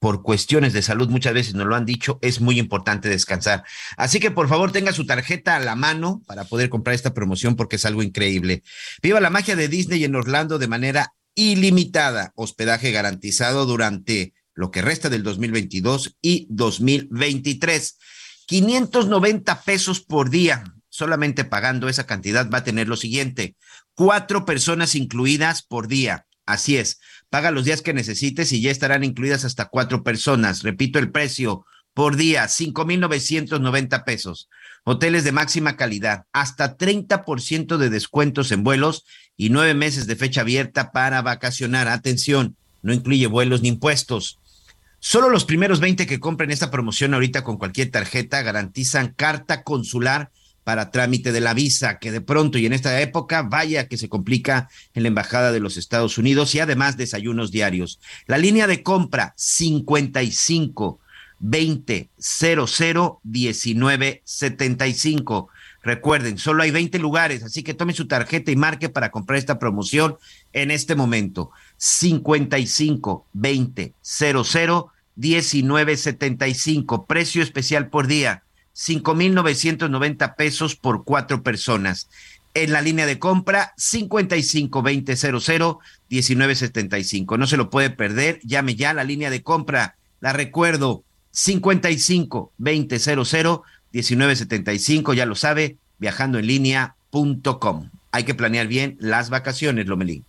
Por cuestiones de salud, muchas veces nos lo han dicho, es muy importante descansar. Así que por favor tenga su tarjeta a la mano para poder comprar esta promoción porque es algo increíble. Viva la magia de Disney en Orlando de manera ilimitada, hospedaje garantizado durante lo que resta del 2022 y 2023. 590 pesos por día. Solamente pagando esa cantidad va a tener lo siguiente, cuatro personas incluidas por día. Así es, paga los días que necesites y ya estarán incluidas hasta cuatro personas. Repito el precio por día, 5,990 pesos. Hoteles de máxima calidad, hasta 30% de descuentos en vuelos y nueve meses de fecha abierta para vacacionar. Atención, no incluye vuelos ni impuestos. Solo los primeros 20 que compren esta promoción ahorita con cualquier tarjeta garantizan carta consular para trámite de la visa, que de pronto y en esta época vaya que se complica en la Embajada de los Estados Unidos y además desayunos diarios. La línea de compra 55 20 00 19 75. Recuerden, solo hay 20 lugares, así que tome su tarjeta y marque para comprar esta promoción en este momento. 55 20 00 19 75. Precio especial por día. 5,990 pesos por cuatro personas. En la línea de compra, 55 20 00 19 75. No se lo puede perder. Llame ya a la línea de compra. La recuerdo, 55 20 00 1975, ya lo sabe, viajando en línea.com. Hay que planear bien las vacaciones, Lomelín.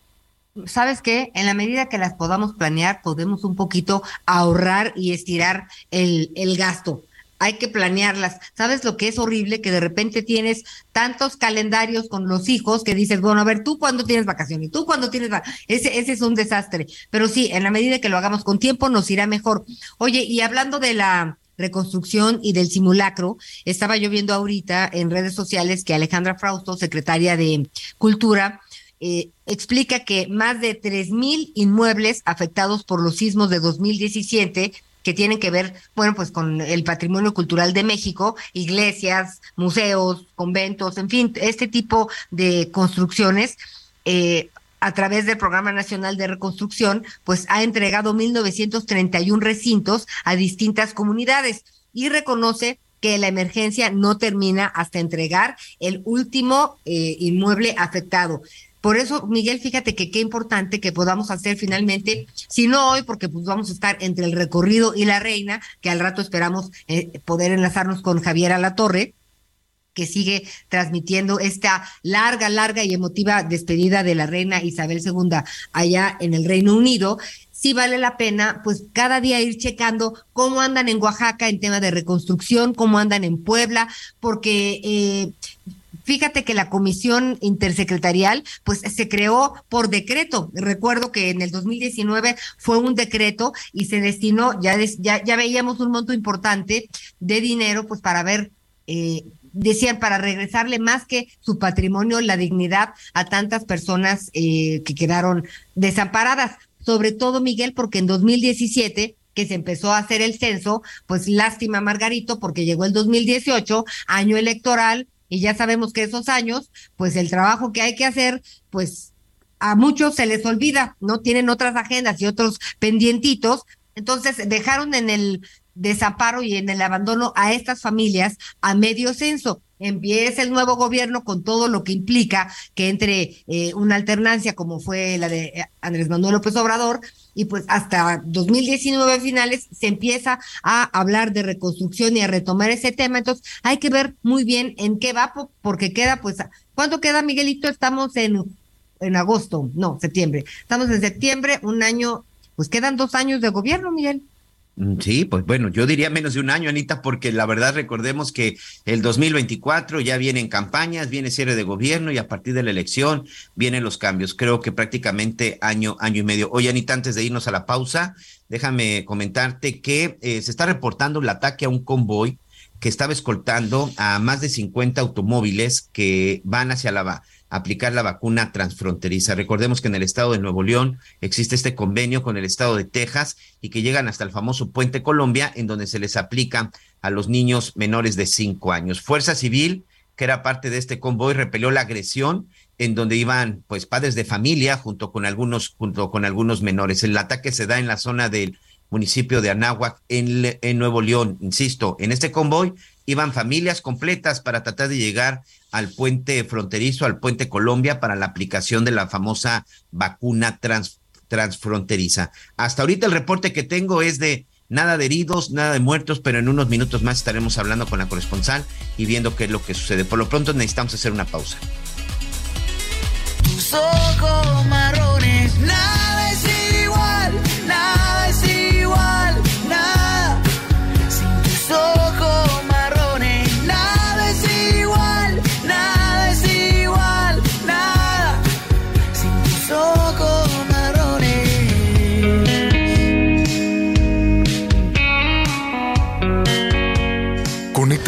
¿Sabes qué? En la medida que las podamos planear, podemos un poquito ahorrar y estirar el, el gasto hay que planearlas. ¿Sabes lo que es horrible? Que de repente tienes tantos calendarios con los hijos que dices, bueno, a ver, tú cuándo tienes vacaciones, tú cuándo tienes ese, ese es un desastre. Pero sí, en la medida que lo hagamos con tiempo, nos irá mejor. Oye, y hablando de la reconstrucción y del simulacro, estaba yo viendo ahorita en redes sociales que Alejandra Frausto, secretaria de Cultura, eh, explica que más de tres mil inmuebles afectados por los sismos de 2017 que tienen que ver, bueno, pues con el patrimonio cultural de México, iglesias, museos, conventos, en fin, este tipo de construcciones. Eh, a través del Programa Nacional de Reconstrucción, pues ha entregado 1.931 recintos a distintas comunidades y reconoce que la emergencia no termina hasta entregar el último eh, inmueble afectado. Por eso, Miguel, fíjate que qué importante que podamos hacer finalmente, si no hoy, porque pues vamos a estar entre el recorrido y la reina, que al rato esperamos eh, poder enlazarnos con Javier Alatorre, que sigue transmitiendo esta larga, larga y emotiva despedida de la reina Isabel II allá en el Reino Unido, sí vale la pena, pues cada día ir checando cómo andan en Oaxaca en tema de reconstrucción, cómo andan en Puebla, porque eh, Fíjate que la comisión intersecretarial pues se creó por decreto. Recuerdo que en el 2019 fue un decreto y se destinó, ya, ya, ya veíamos un monto importante de dinero pues para ver eh, decían para regresarle más que su patrimonio, la dignidad a tantas personas eh, que quedaron desamparadas. Sobre todo, Miguel, porque en 2017 que se empezó a hacer el censo, pues lástima Margarito, porque llegó el 2018, año electoral, y ya sabemos que esos años, pues el trabajo que hay que hacer, pues a muchos se les olvida, no tienen otras agendas y otros pendientitos, entonces dejaron en el desamparo y en el abandono a estas familias a medio censo. Empieza el nuevo gobierno con todo lo que implica que entre eh, una alternancia como fue la de eh, Andrés Manuel López Obrador, y pues hasta 2019 finales se empieza a hablar de reconstrucción y a retomar ese tema. Entonces hay que ver muy bien en qué va, porque queda pues, ¿cuánto queda Miguelito? Estamos en, en agosto, no, septiembre. Estamos en septiembre, un año, pues quedan dos años de gobierno, Miguel. Mm, sí, pues bueno, yo diría menos de un año, Anita, porque la verdad recordemos que el 2024 ya vienen campañas, viene cierre de gobierno y a partir de la elección vienen los cambios. Creo que prácticamente año, año y medio. Oye, Anita, antes de irnos a la pausa, déjame comentarte que eh, se está reportando el ataque a un convoy que estaba escoltando a más de 50 automóviles que van hacia la aplicar la vacuna transfronteriza. Recordemos que en el estado de Nuevo León existe este convenio con el estado de Texas y que llegan hasta el famoso Puente Colombia, en donde se les aplica a los niños menores de cinco años. Fuerza Civil, que era parte de este convoy, repelió la agresión en donde iban pues padres de familia junto con algunos junto con algunos menores. El ataque se da en la zona del municipio de Anáhuac en, en Nuevo León. Insisto, en este convoy iban familias completas para tratar de llegar al puente fronterizo, al puente Colombia, para la aplicación de la famosa vacuna transfronteriza. Hasta ahorita el reporte que tengo es de nada de heridos, nada de muertos, pero en unos minutos más estaremos hablando con la corresponsal y viendo qué es lo que sucede. Por lo pronto necesitamos hacer una pausa.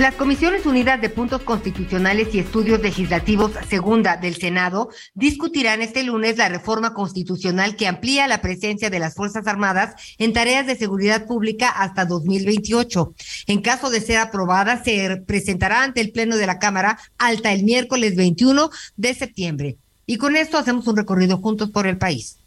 Las Comisiones Unidas de Puntos Constitucionales y Estudios Legislativos Segunda del Senado discutirán este lunes la reforma constitucional que amplía la presencia de las Fuerzas Armadas en tareas de seguridad pública hasta 2028. En caso de ser aprobada, se presentará ante el Pleno de la Cámara hasta el miércoles 21 de septiembre. Y con esto hacemos un recorrido juntos por el país.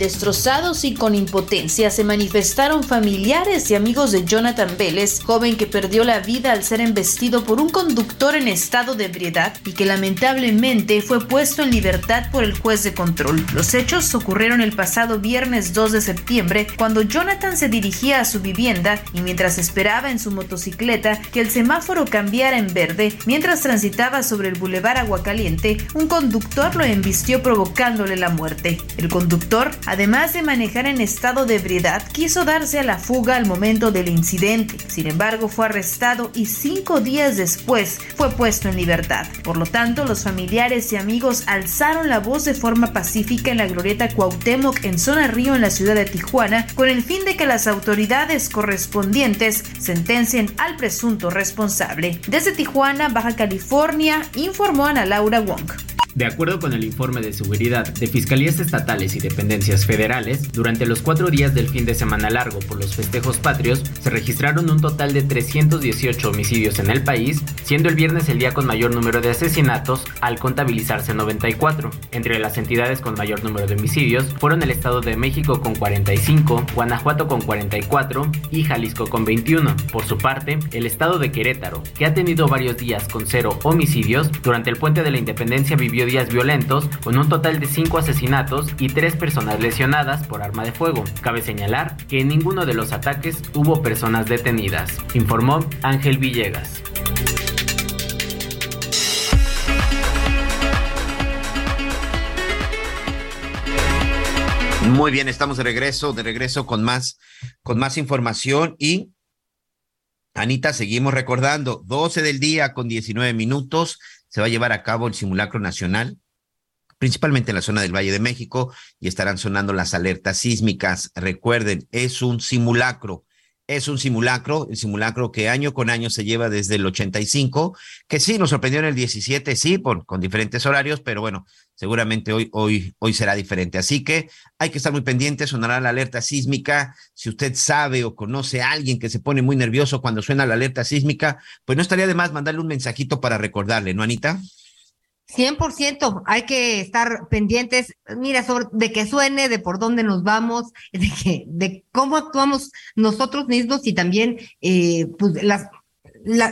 Destrozados y con impotencia se manifestaron familiares y amigos de Jonathan Vélez, joven que perdió la vida al ser embestido por un conductor en estado de ebriedad y que lamentablemente fue puesto en libertad por el juez de control. Los hechos ocurrieron el pasado viernes 2 de septiembre cuando Jonathan se dirigía a su vivienda y mientras esperaba en su motocicleta que el semáforo cambiara en verde, mientras transitaba sobre el bulevar Aguacaliente, un conductor lo embistió provocándole la muerte. El conductor Además de manejar en estado de ebriedad, quiso darse a la fuga al momento del incidente. Sin embargo, fue arrestado y cinco días después fue puesto en libertad. Por lo tanto, los familiares y amigos alzaron la voz de forma pacífica en la glorieta Cuauhtémoc en Zona Río en la ciudad de Tijuana con el fin de que las autoridades correspondientes sentencien al presunto responsable. Desde Tijuana, Baja California, informó Ana Laura Wong. De acuerdo con el informe de seguridad de fiscalías estatales y dependencias federales, durante los cuatro días del fin de semana largo por los festejos patrios, se registraron un total de 318 homicidios en el país, siendo el viernes el día con mayor número de asesinatos al contabilizarse 94. Entre las entidades con mayor número de homicidios fueron el Estado de México con 45, Guanajuato con 44 y Jalisco con 21. Por su parte, el Estado de Querétaro, que ha tenido varios días con cero homicidios, durante el puente de la Independencia vivió días violentos con un total de 5 asesinatos y 3 personas lesionadas por arma de fuego. Cabe señalar que en ninguno de los ataques hubo personas detenidas, informó Ángel Villegas. Muy bien, estamos de regreso, de regreso con más, con más información y Anita, seguimos recordando, 12 del día con 19 minutos, se va a llevar a cabo el simulacro nacional, principalmente en la zona del Valle de México, y estarán sonando las alertas sísmicas. Recuerden, es un simulacro. Es un simulacro, el simulacro que año con año se lleva desde el 85, que sí, nos sorprendió en el 17, sí, por, con diferentes horarios, pero bueno, seguramente hoy, hoy, hoy será diferente. Así que hay que estar muy pendientes, sonará la alerta sísmica. Si usted sabe o conoce a alguien que se pone muy nervioso cuando suena la alerta sísmica, pues no estaría de más mandarle un mensajito para recordarle, ¿no, Anita? 100%, hay que estar pendientes, mira, sobre, de que suene, de por dónde nos vamos, de que, de cómo actuamos nosotros mismos y también, eh, pues, las,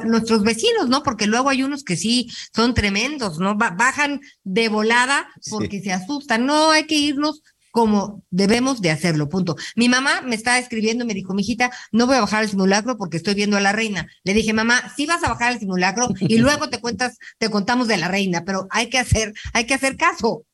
nuestros vecinos, ¿no? Porque luego hay unos que sí son tremendos, ¿no? bajan de volada porque se asustan. No, hay que irnos como debemos de hacerlo, punto. Mi mamá me está escribiendo, me dijo, mijita, no voy a bajar el simulacro porque estoy viendo a la reina. Le dije, mamá, sí vas a bajar el simulacro y luego te cuentas, te contamos de la reina, pero hay que hacer, hay que hacer caso.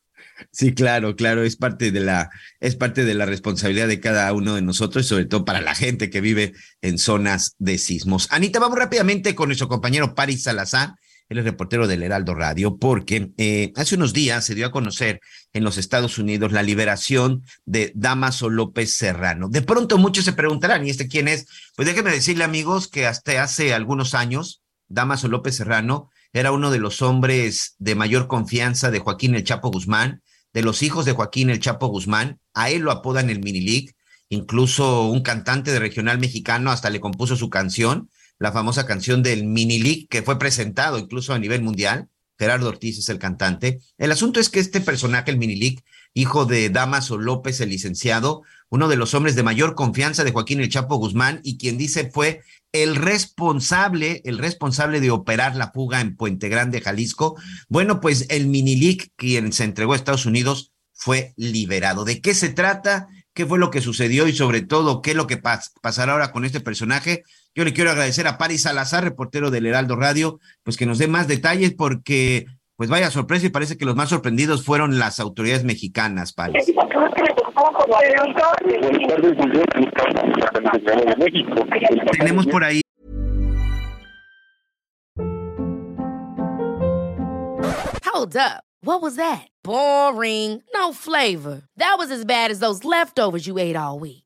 Sí, claro, claro, es parte de la es parte de la responsabilidad de cada uno de nosotros y sobre todo para la gente que vive en zonas de sismos. Anita, vamos rápidamente con nuestro compañero Paris Salazar, él es reportero del Heraldo Radio, porque eh, hace unos días se dio a conocer en los Estados Unidos la liberación de Damaso López Serrano. De pronto muchos se preguntarán, ¿y este quién es? Pues déjenme decirle, amigos, que hasta hace algunos años, Damaso López Serrano era uno de los hombres de mayor confianza de Joaquín El Chapo Guzmán de los hijos de Joaquín El Chapo Guzmán. A él lo apodan el Mini League. Incluso un cantante de regional mexicano hasta le compuso su canción, la famosa canción del Mini League, que fue presentado incluso a nivel mundial. Gerardo Ortiz es el cantante. El asunto es que este personaje, el Mini League, hijo de Damaso López, el licenciado, uno de los hombres de mayor confianza de Joaquín El Chapo Guzmán y quien dice fue el responsable, el responsable de operar la fuga en Puente Grande, Jalisco. Bueno, pues el Minilic, quien se entregó a Estados Unidos, fue liberado. ¿De qué se trata? ¿Qué fue lo que sucedió y sobre todo qué es lo que pasará ahora con este personaje? Yo le quiero agradecer a Paris Salazar, reportero del Heraldo Radio, pues que nos dé más detalles porque pues vaya sorpresa y parece que los más sorprendidos fueron las autoridades mexicanas, Paris. Tenemos por ahí. Hold up. What was that? Boring. No flavor. That was as bad as those leftovers you ate all week.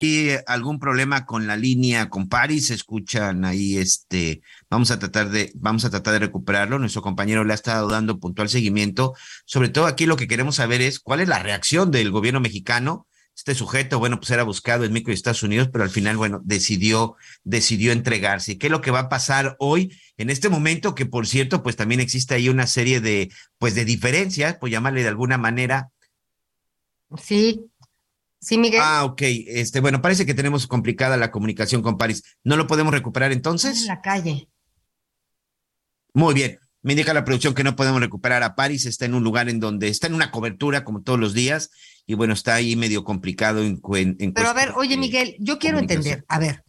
¿Y algún problema con la línea con Paris? Escuchan ahí este, vamos a tratar de, vamos a tratar de recuperarlo. Nuestro compañero le ha estado dando puntual seguimiento. Sobre todo aquí lo que queremos saber es cuál es la reacción del gobierno mexicano este sujeto, bueno, pues era buscado en México y Estados Unidos, pero al final, bueno, decidió, decidió entregarse. ¿Qué es lo que va a pasar hoy en este momento? Que por cierto, pues también existe ahí una serie de, pues de diferencias, pues llamarle de alguna manera. Sí, sí, Miguel. Ah, ok. Este, bueno, parece que tenemos complicada la comunicación con París. ¿No lo podemos recuperar entonces? En la calle. Muy bien. Me indica la producción que no podemos recuperar a París. Está en un lugar en donde está en una cobertura, como todos los días, y bueno, está ahí medio complicado en, en Pero a ver, oye Miguel, yo quiero entender, a ver,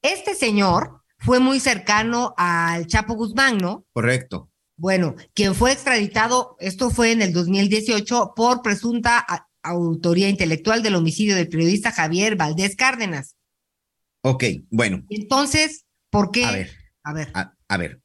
este señor fue muy cercano al Chapo Guzmán, ¿no? Correcto. Bueno, quien fue extraditado, esto fue en el 2018 por presunta autoría intelectual del homicidio del periodista Javier Valdés Cárdenas. Ok, bueno. Entonces, ¿por qué? A ver, a ver. A, ver.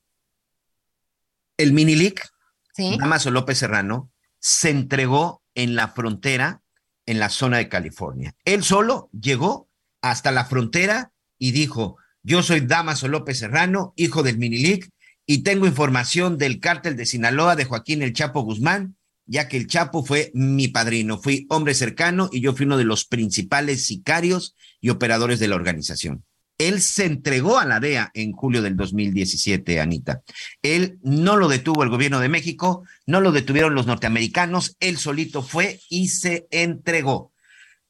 El Minilic, ¿Sí? Damaso López Serrano, se entregó en la frontera en la zona de California. Él solo llegó hasta la frontera y dijo, yo soy Damaso López Serrano, hijo del Minilic, y tengo información del cártel de Sinaloa de Joaquín El Chapo Guzmán, ya que el Chapo fue mi padrino, fui hombre cercano y yo fui uno de los principales sicarios y operadores de la organización. Él se entregó a la DEA en julio del 2017, Anita. Él no lo detuvo el gobierno de México, no lo detuvieron los norteamericanos, él solito fue y se entregó.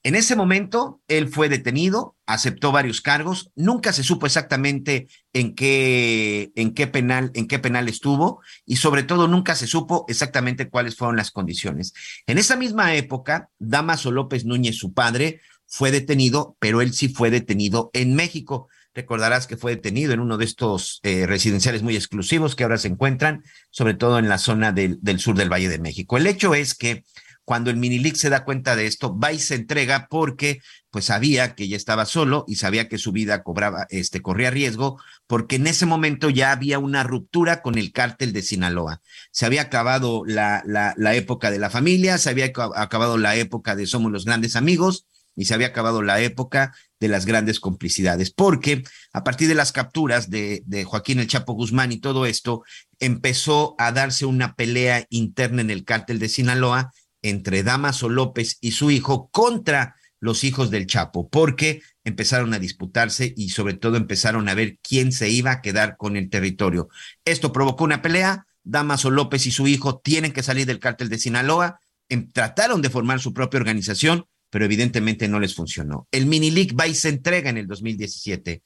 En ese momento, él fue detenido, aceptó varios cargos, nunca se supo exactamente en qué, en qué penal, en qué penal estuvo, y sobre todo nunca se supo exactamente cuáles fueron las condiciones. En esa misma época, Damaso López Núñez, su padre, fue detenido, pero él sí fue detenido en México. Recordarás que fue detenido en uno de estos eh, residenciales muy exclusivos que ahora se encuentran, sobre todo en la zona del, del, sur del Valle de México. El hecho es que cuando el Minilic se da cuenta de esto, va y se entrega porque pues sabía que ya estaba solo y sabía que su vida cobraba, este, corría riesgo, porque en ese momento ya había una ruptura con el cártel de Sinaloa. Se había acabado la, la, la época de la familia, se había acabado la época de somos los grandes amigos, y se había acabado la época de las grandes complicidades, porque a partir de las capturas de, de, Joaquín el Chapo Guzmán y todo esto, empezó a darse una pelea interna en el cártel de Sinaloa entre Damaso López y su hijo contra los hijos del Chapo, porque empezaron a disputarse y sobre todo empezaron a ver quién se iba a quedar con el territorio. Esto provocó una pelea, Damaso López y su hijo tienen que salir del cártel de Sinaloa, em, trataron de formar su propia organización, pero evidentemente no les funcionó. El Mini League va y se entrega en el 2017.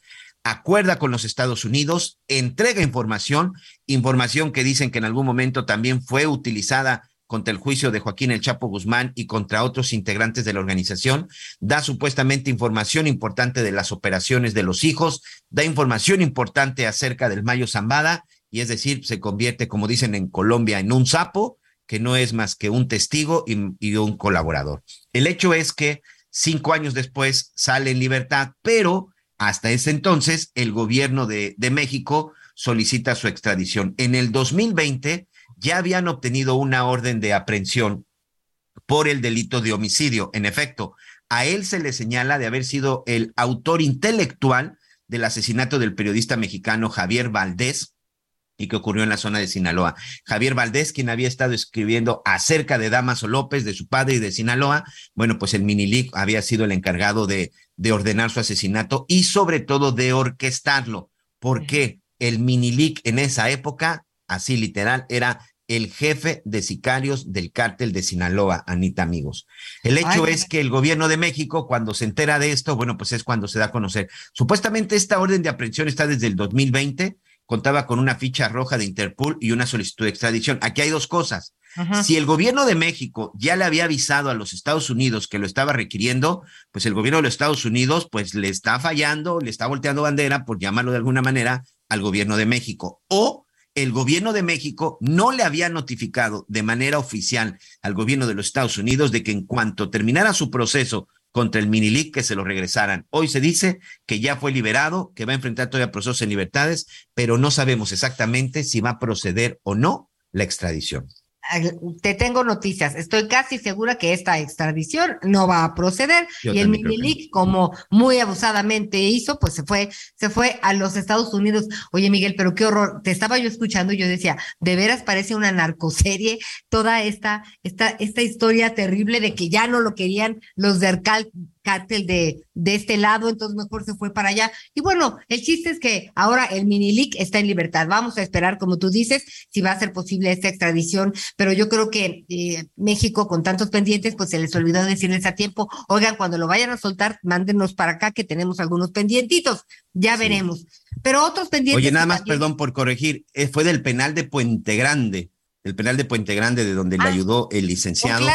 acuerda con los Estados Unidos, entrega información, información que dicen que en algún momento también fue utilizada contra el juicio de Joaquín El Chapo Guzmán y contra otros integrantes de la organización, da supuestamente información importante de las operaciones de los hijos, da información importante acerca del Mayo Zambada, y es decir, se convierte, como dicen en Colombia, en un sapo, que no es más que un testigo y, un colaborador. El hecho es que cinco años después sale en libertad, pero hasta ese entonces el gobierno de, de México solicita su extradición. En el 2020 ya habían obtenido una orden de aprehensión por el delito de homicidio. En efecto, a él se le señala de haber sido el autor intelectual del asesinato del periodista mexicano Javier Valdés y que ocurrió en la zona de Sinaloa. Javier Valdés, quien había estado escribiendo acerca de Damaso López, de su padre y de Sinaloa, bueno, pues el Minilic había sido el encargado de, de ordenar su asesinato y sobre todo de orquestarlo. porque El Minilic en esa época, así literal, era el jefe de sicarios del cártel de Sinaloa, Anita amigos. El hecho es que el gobierno de México, cuando se entera de esto, bueno, pues es cuando se da a conocer. Supuestamente esta orden de aprehensión está desde el 2020, contaba con una ficha roja de Interpol y una solicitud de extradición. Aquí hay dos cosas. Si el gobierno de México ya le había avisado a los Estados Unidos que lo estaba requiriendo, pues el gobierno de los Estados Unidos pues le está fallando, le está volteando bandera, por llamarlo de alguna manera, al gobierno de México. O el gobierno de México no le había notificado de manera oficial al gobierno de los Estados Unidos de que en cuanto terminara su proceso contra el Minilic que se lo regresaran. Hoy se dice que ya fue liberado, que va a enfrentar todavía procesos en libertades, pero no sabemos exactamente si va a proceder o no la extradición te tengo noticias. Estoy casi segura que esta extradición no va a proceder. y el Minilic, como muy abusadamente hizo, pues se fue, se fue a los Estados Unidos. Oye, Miguel, pero qué horror. Te estaba yo escuchando y yo decía, de veras parece una narcoserie toda esta, esta, esta historia terrible de que ya no lo querían los de Arcal cártel de, de este lado, entonces mejor se fue para allá. Y bueno, el chiste es que ahora el Minilic está en libertad. Vamos a esperar, como tú dices, si va a ser posible esta extradición, pero yo creo que eh, México, con tantos pendientes, pues se les olvidó decirles a tiempo, oigan, cuando lo vayan a soltar, mándenos para acá que tenemos algunos pendientitos, ya veremos. Pero otros pendientes. Oye, nada más, perdón por corregir, eh, fue del penal de Puente Grande el penal de Puente Grande, de donde le ah, ayudó el licenciado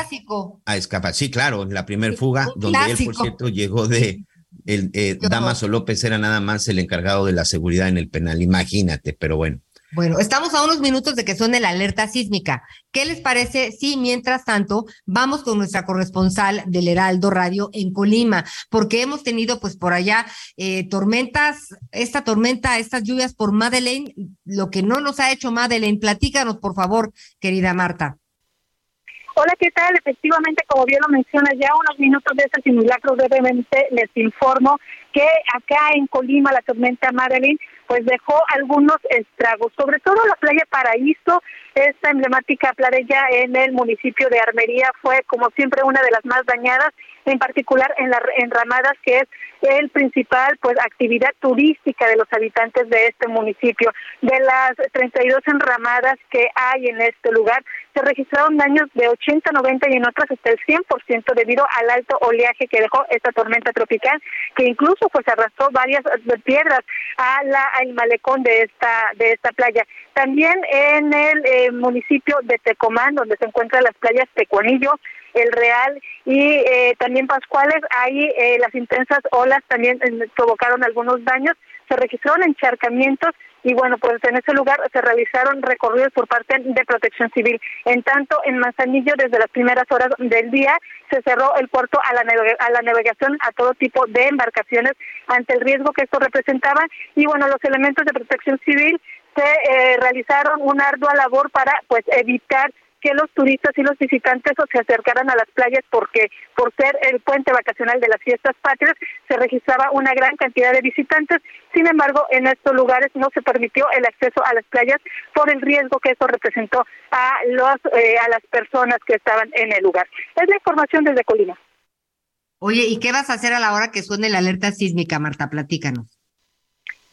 a escapar. Sí, claro, en la primer fuga, donde él, por cierto, llegó de. El, eh, Damaso López era nada más el encargado de la seguridad en el penal, imagínate, pero bueno. Bueno, estamos a unos minutos de que suene la alerta sísmica. ¿Qué les parece si mientras tanto vamos con nuestra corresponsal del Heraldo Radio en Colima? Porque hemos tenido pues por allá eh, tormentas, esta tormenta, estas lluvias por Madeleine, lo que no nos ha hecho Madeleine. Platícanos, por favor, querida Marta. Hola, ¿qué tal? Efectivamente, como bien lo menciona, ya unos minutos de ese simulacro brevemente les informo que acá en Colima la tormenta Madeline pues dejó algunos estragos, sobre todo la playa Paraíso, esta emblemática playa en el municipio de Armería fue como siempre una de las más dañadas, en particular en las enramadas que es el principal pues actividad turística de los habitantes de este municipio. De las 32 enramadas que hay en este lugar, se registraron daños de 80, 90 y en otras hasta el 100% debido al alto oleaje que dejó esta tormenta tropical, que incluso pues arrastró varias piedras a la, al malecón de esta, de esta playa. También en el eh, municipio de Tecomán, donde se encuentran las playas Tecuanillo, El Real y eh, también Pascuales, ahí eh, las intensas olas también provocaron algunos daños, se registraron encharcamientos y bueno, pues en ese lugar se realizaron recorridos por parte de Protección Civil. En tanto, en Manzanillo, desde las primeras horas del día, se cerró el puerto a la, a la navegación a todo tipo de embarcaciones ante el riesgo que esto representaba y bueno, los elementos de Protección Civil se eh, realizaron una ardua labor para pues evitar que los turistas y los visitantes se acercaran a las playas porque por ser el puente vacacional de las fiestas patrias se registraba una gran cantidad de visitantes. Sin embargo, en estos lugares no se permitió el acceso a las playas por el riesgo que eso representó a los eh, a las personas que estaban en el lugar. Es la información desde Colima. Oye, ¿y qué vas a hacer a la hora que suene la alerta sísmica, Marta? Platícanos.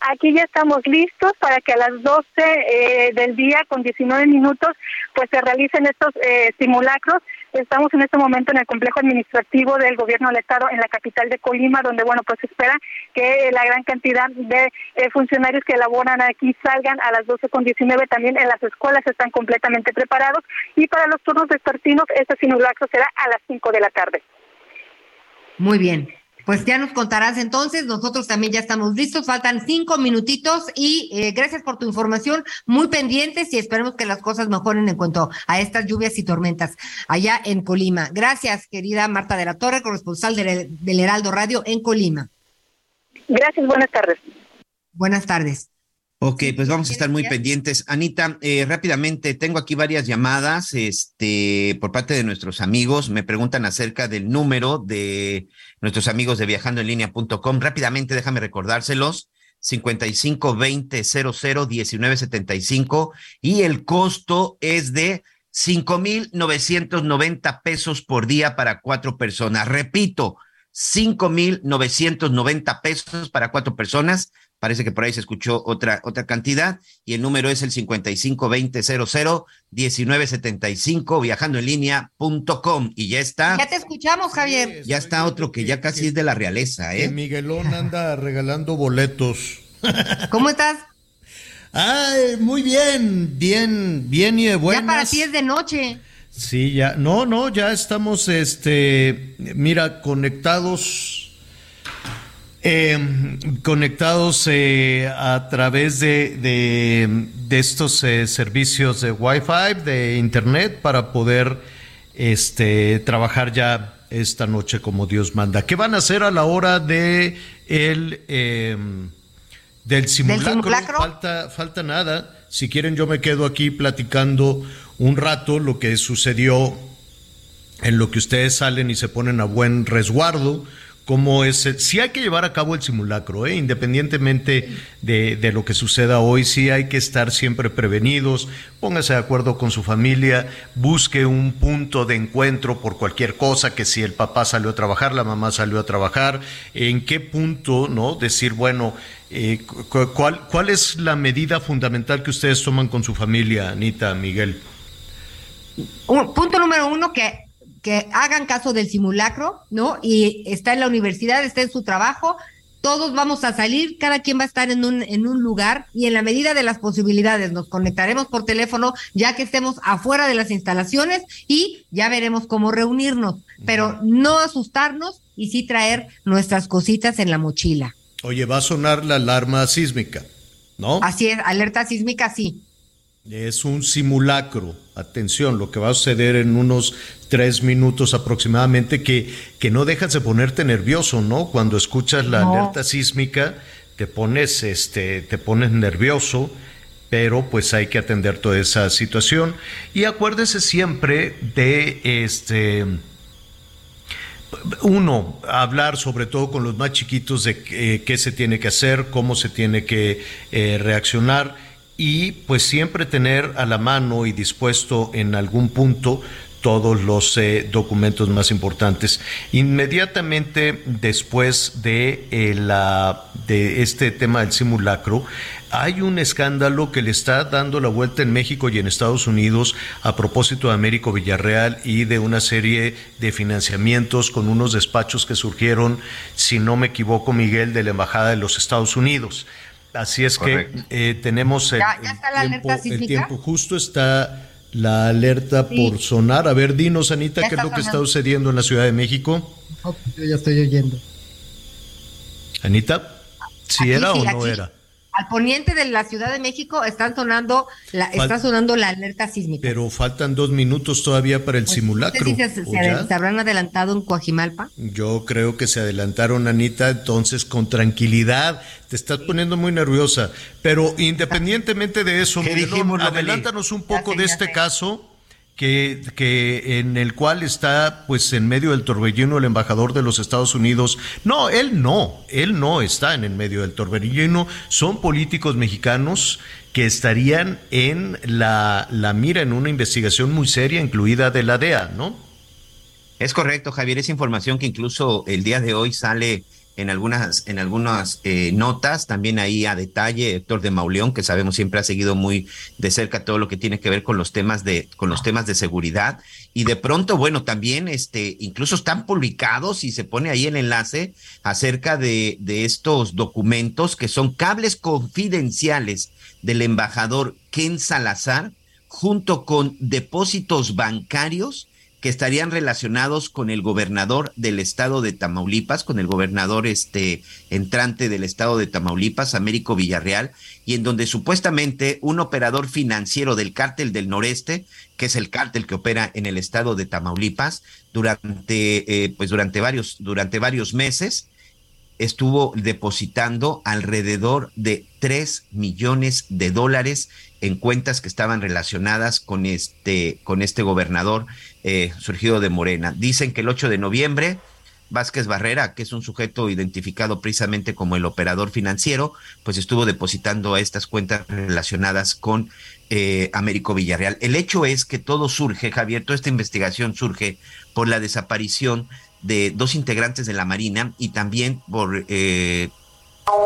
Aquí ya estamos listos para que a las 12 eh, del día con 19 minutos pues se realicen estos eh, simulacros. Estamos en este momento en el complejo administrativo del gobierno del estado en la capital de Colima, donde bueno, pues se espera que la gran cantidad de eh, funcionarios que elaboran aquí salgan a las 12 con 19. También en las escuelas están completamente preparados y para los turnos vespertinos este simulacro será a las 5 de la tarde. Muy bien. Pues ya nos contarás entonces, nosotros también ya estamos listos, faltan cinco minutitos y eh, gracias por tu información, muy pendientes y esperemos que las cosas mejoren en cuanto a estas lluvias y tormentas allá en Colima. Gracias, querida Marta de la Torre, corresponsal del, del Heraldo Radio en Colima. Gracias, buenas tardes. Buenas tardes. Ok, pues vamos a estar muy pendientes. Anita, eh, rápidamente, tengo aquí varias llamadas este, por parte de nuestros amigos. Me preguntan acerca del número de nuestros amigos de viajandoenlinea.com. Rápidamente, déjame recordárselos. 5520 00 1975 y el costo es de 5,990 pesos por día para cuatro personas. Repito, 5,990 pesos para cuatro personas Parece que por ahí se escuchó otra, otra cantidad y el número es el 5520001975 viajandoenlinea.com y ya está. Ya te escuchamos, Javier. Ya está otro que ya casi es de la realeza, ¿eh? Miguelón anda regalando boletos. ¿Cómo estás? Ay, muy bien, bien, bien y de buenas. Ya para ti es de noche. Sí, ya, no, no, ya estamos, este, mira, conectados eh, conectados eh, a través de, de, estos eh, servicios de Wi-Fi, de Internet, para poder este, trabajar ya esta noche como Dios manda. ¿Qué van a hacer a la hora de el, em, del simulacro? Falta, falta nada. Si quieren, yo me quedo aquí platicando un rato lo que sucedió en lo que ustedes salen y se ponen a buen resguardo cómo es, sí hay que llevar a cabo el simulacro, ¿eh? independientemente de, lo que suceda hoy, sí hay que estar siempre prevenidos, póngase de acuerdo con su familia, busque un punto de encuentro por cualquier cosa, que si el papá salió a trabajar, la mamá salió a trabajar, en qué punto, ¿no? Decir, bueno, eh, ¿cuál, ¿cuál es la medida fundamental que ustedes toman con su familia, Anita, Miguel? punto número uno, que que hagan caso del simulacro, ¿no? Y está en la universidad, está en su trabajo, todos vamos a salir, cada quien va a estar en un, en un lugar y en la medida de las posibilidades nos conectaremos por teléfono ya que estemos afuera de las instalaciones y ya veremos cómo reunirnos, pero no asustarnos y sí traer nuestras cositas en la mochila. Oye, va a sonar la alarma sísmica, ¿no? Así es, alerta sísmica, sí. Es un simulacro. Atención, lo que va a suceder en unos tres minutos aproximadamente, que, que no dejas de ponerte nervioso, ¿no? Cuando escuchas la alerta sísmica, te pones, este, te pones nervioso, pero pues hay que atender toda esa situación. Y acuérdese siempre de este. Uno, hablar sobre todo con los más chiquitos de qué se tiene que hacer, cómo se tiene que eh, reaccionar y pues siempre tener a la mano y dispuesto en algún punto todos los eh, documentos más importantes. Inmediatamente después de, eh, la, de este tema del simulacro, hay un escándalo que le está dando la vuelta en México y en Estados Unidos a propósito de Américo Villarreal y de una serie de financiamientos con unos despachos que surgieron, si no me equivoco, Miguel, de la Embajada de los Estados Unidos. Así es que eh, tenemos el, tiempo, justo está la alerta por sonar. A ver, dinos, Anita, ¿qué es lo que está sucediendo en la Ciudad de México? yo ya estoy oyendo. Anita, ¿si era o no era? Al poniente de la Ciudad de México están sonando la, está sonando la alerta sísmica. Pero faltan dos minutos todavía para el pues, simulacro. se, habrán adelantado en Coajimalpa? Yo creo que se adelantaron, Anita, entonces con tranquilidad. Te estás poniendo muy nerviosa. Pero independientemente de eso, adelántanos un poco de este caso que, que, en el cual está pues en medio del torbellino el embajador de los Estados Unidos. No, él no, él no está en el medio del torbellino. Son políticos mexicanos que estarían en la, la mira en una investigación muy seria, incluida de la DEA, ¿no? Es correcto, Javier, es información que incluso el día de hoy sale en algunas, en algunas eh, notas, también ahí a detalle, Héctor de Mauleón, que sabemos siempre ha seguido muy de cerca todo lo que tiene que ver con los temas de, con los temas de seguridad. Y de pronto, bueno, también este, incluso están publicados y se pone ahí el enlace acerca de, de estos documentos que son cables confidenciales del embajador Ken Salazar, junto con depósitos bancarios que estarían relacionados con el gobernador del estado de Tamaulipas, con el gobernador este entrante del estado de Tamaulipas, Américo Villarreal, y en donde supuestamente un operador financiero del cártel del noreste, que es el cártel que opera en el estado de Tamaulipas, durante eh, pues durante varios durante varios meses estuvo depositando alrededor de 3 millones de dólares en cuentas que estaban relacionadas con este, con este gobernador eh, surgido de Morena. Dicen que el 8 de noviembre, Vázquez Barrera, que es un sujeto identificado precisamente como el operador financiero, pues estuvo depositando a estas cuentas relacionadas con eh, Américo Villarreal. El hecho es que todo surge, Javier, toda esta investigación surge por la desaparición de dos integrantes de la Marina y también por eh,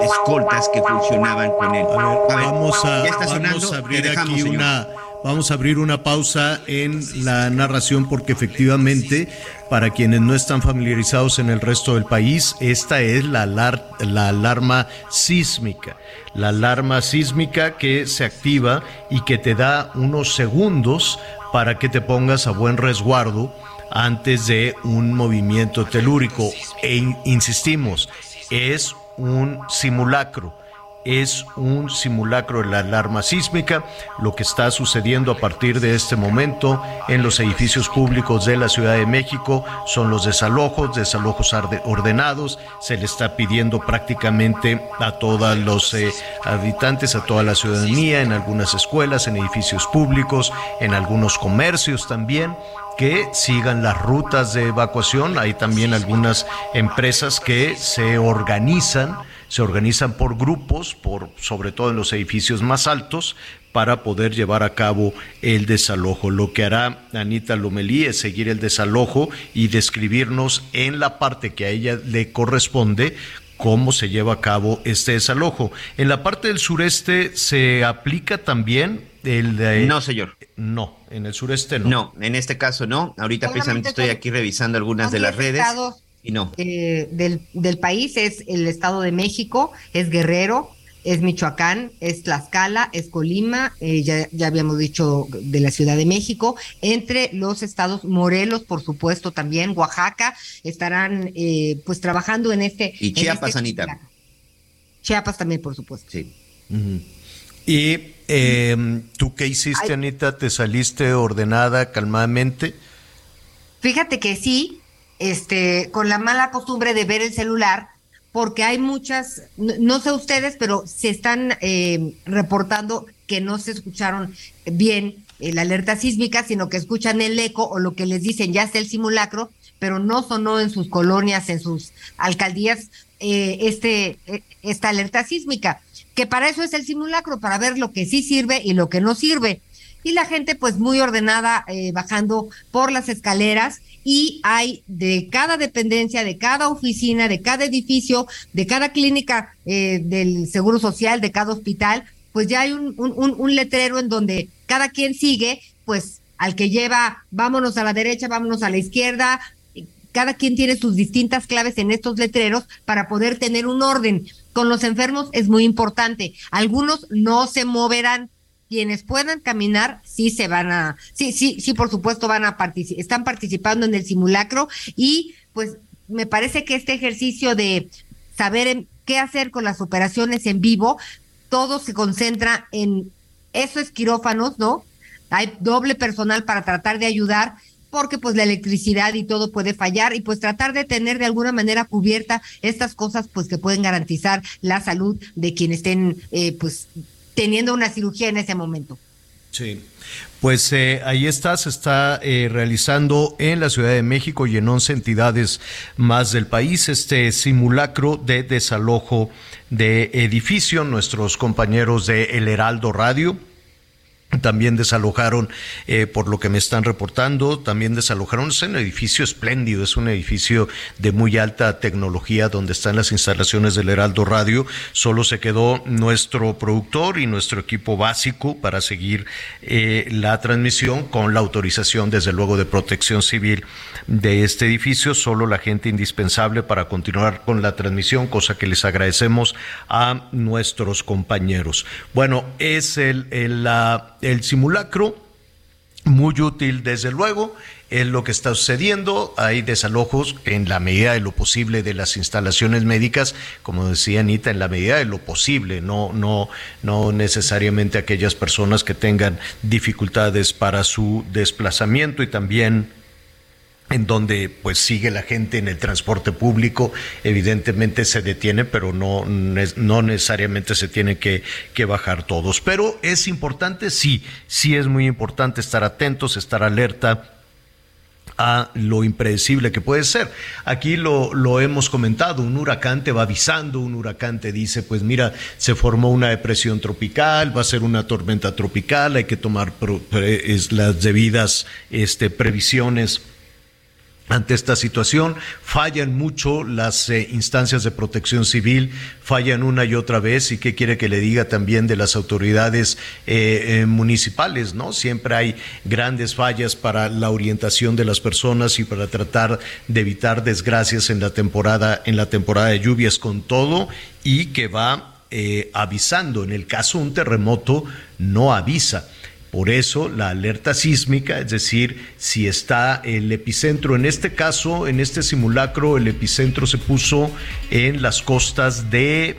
escoltas que funcionaban con él. vamos a, vamos a abrir aquí una vamos a abrir una pausa en la narración porque efectivamente para quienes no están familiarizados en el resto del país, esta es la, la alarma sísmica. La alarma sísmica que se activa y que te da unos segundos para que te pongas a buen resguardo antes de un movimiento telúrico. E insistimos, es un simulacro. Es un simulacro de la alarma sísmica, lo que está sucediendo a partir de este momento en los edificios públicos de la Ciudad de México. Son los desalojos, desalojos ordenados, se le está pidiendo prácticamente a todos los eh, habitantes, a toda la ciudadanía, en algunas escuelas, en edificios públicos, en algunos comercios también, que sigan las rutas de evacuación. Hay también algunas empresas que se organizan se organizan por grupos, por, sobre todo en los edificios más altos, para poder llevar a cabo el desalojo. Lo que hará Anita Lomelí es seguir el desalojo y describirnos en la parte que a ella le corresponde cómo se lleva a cabo este desalojo. En la parte del sureste se aplica también el de... No, señor. No, en el sureste no. No, en este caso no. Ahorita precisamente estoy aquí revisando algunas de las redes no. Eh, del, del país es el Estado de México, es Guerrero, es Michoacán, es Tlaxcala, es Colima, eh, ya, ya, habíamos dicho de la Ciudad de México, entre los estados Morelos, por supuesto, también Oaxaca, estarán eh, pues trabajando en este... Y Chiapas, este Anita. Chiapas también, por supuesto. Sí. ¿Y em, tú qué hiciste, Anita? ¿Te saliste ordenada, calmadamente? Fíjate que sí, este, con la mala costumbre de ver el celular, porque hay muchas, no, sé ustedes, pero se están eh, reportando que no se escucharon bien la alerta sísmica, sino que escuchan el eco o lo que les dicen, ya está el simulacro, pero no sonó en sus colonias, en sus alcaldías, eh, este, e, esta alerta sísmica, que para eso es el simulacro, para ver lo que sí sirve y lo que no sirve. Y la gente pues muy ordenada eh, bajando por las escaleras y hay de cada dependencia, de cada oficina, de cada edificio, de cada clínica eh, del Seguro Social, de cada hospital, pues ya hay un, un, letrero en donde cada quien sigue, pues al que lleva, vámonos a la derecha, vámonos a la izquierda, cada quien tiene sus distintas claves en estos letreros para poder tener un orden. Con los enfermos es muy importante. Algunos no se moverán, quienes puedan caminar sí se van a, sí, sí, sí, por supuesto van a participar, están participando en el simulacro y pues me parece que este ejercicio de saber qué hacer con las operaciones en vivo, todo se concentra en esos quirófanos, ¿no? Hay doble personal para tratar de ayudar porque pues la electricidad y todo puede fallar y pues tratar de tener de alguna manera cubierta estas cosas pues que pueden garantizar la salud de quienes estén eh, pues teniendo una cirugía en ese momento. Sí. Pues eh, ahí está, se está eh, realizando en la Ciudad de México y en 11 entidades más del país este simulacro de desalojo de edificio. Nuestros compañeros de El Heraldo Radio también desalojaron, eh, por lo que me están reportando, también desalojaron, es un edificio espléndido, es un edificio de muy alta tecnología donde están las instalaciones del Heraldo Radio, solo se quedó nuestro productor y nuestro equipo básico para seguir eh, la transmisión con la autorización, desde luego, de protección civil de este edificio, solo la gente indispensable para continuar con la transmisión, cosa que les agradecemos a nuestros compañeros. Bueno, es el, el, el simulacro muy útil, desde luego, es lo que está sucediendo. Hay desalojos en la medida de lo posible de las instalaciones médicas, como decía Anita, en la medida de lo posible, no, no, no necesariamente aquellas personas que tengan dificultades para su desplazamiento y también en donde pues sigue la gente en el transporte público, evidentemente se detiene, pero no, no necesariamente se tiene que, que, bajar todos. Pero es importante, sí, sí es muy importante estar atentos, estar alerta a lo impredecible que puede ser. Aquí lo, lo hemos comentado, un huracán te va avisando, un huracán te dice, pues mira, se formó una depresión tropical, va a ser una tormenta tropical, hay que tomar las debidas este, previsiones ante esta situación. Fallan mucho las eh, instancias de protección civil, fallan una y otra vez. ¿Y qué quiere que le diga también de las autoridades eh, eh, municipales? ¿no? Siempre hay grandes fallas para la orientación de las personas y para tratar de evitar desgracias en la temporada, en la temporada de lluvias con todo y que va avisando. En el caso de un terremoto, no avisa. Por eso la alerta sísmica, es decir, si está el epicentro, en este caso, en este simulacro, el epicentro se puso en las costas de...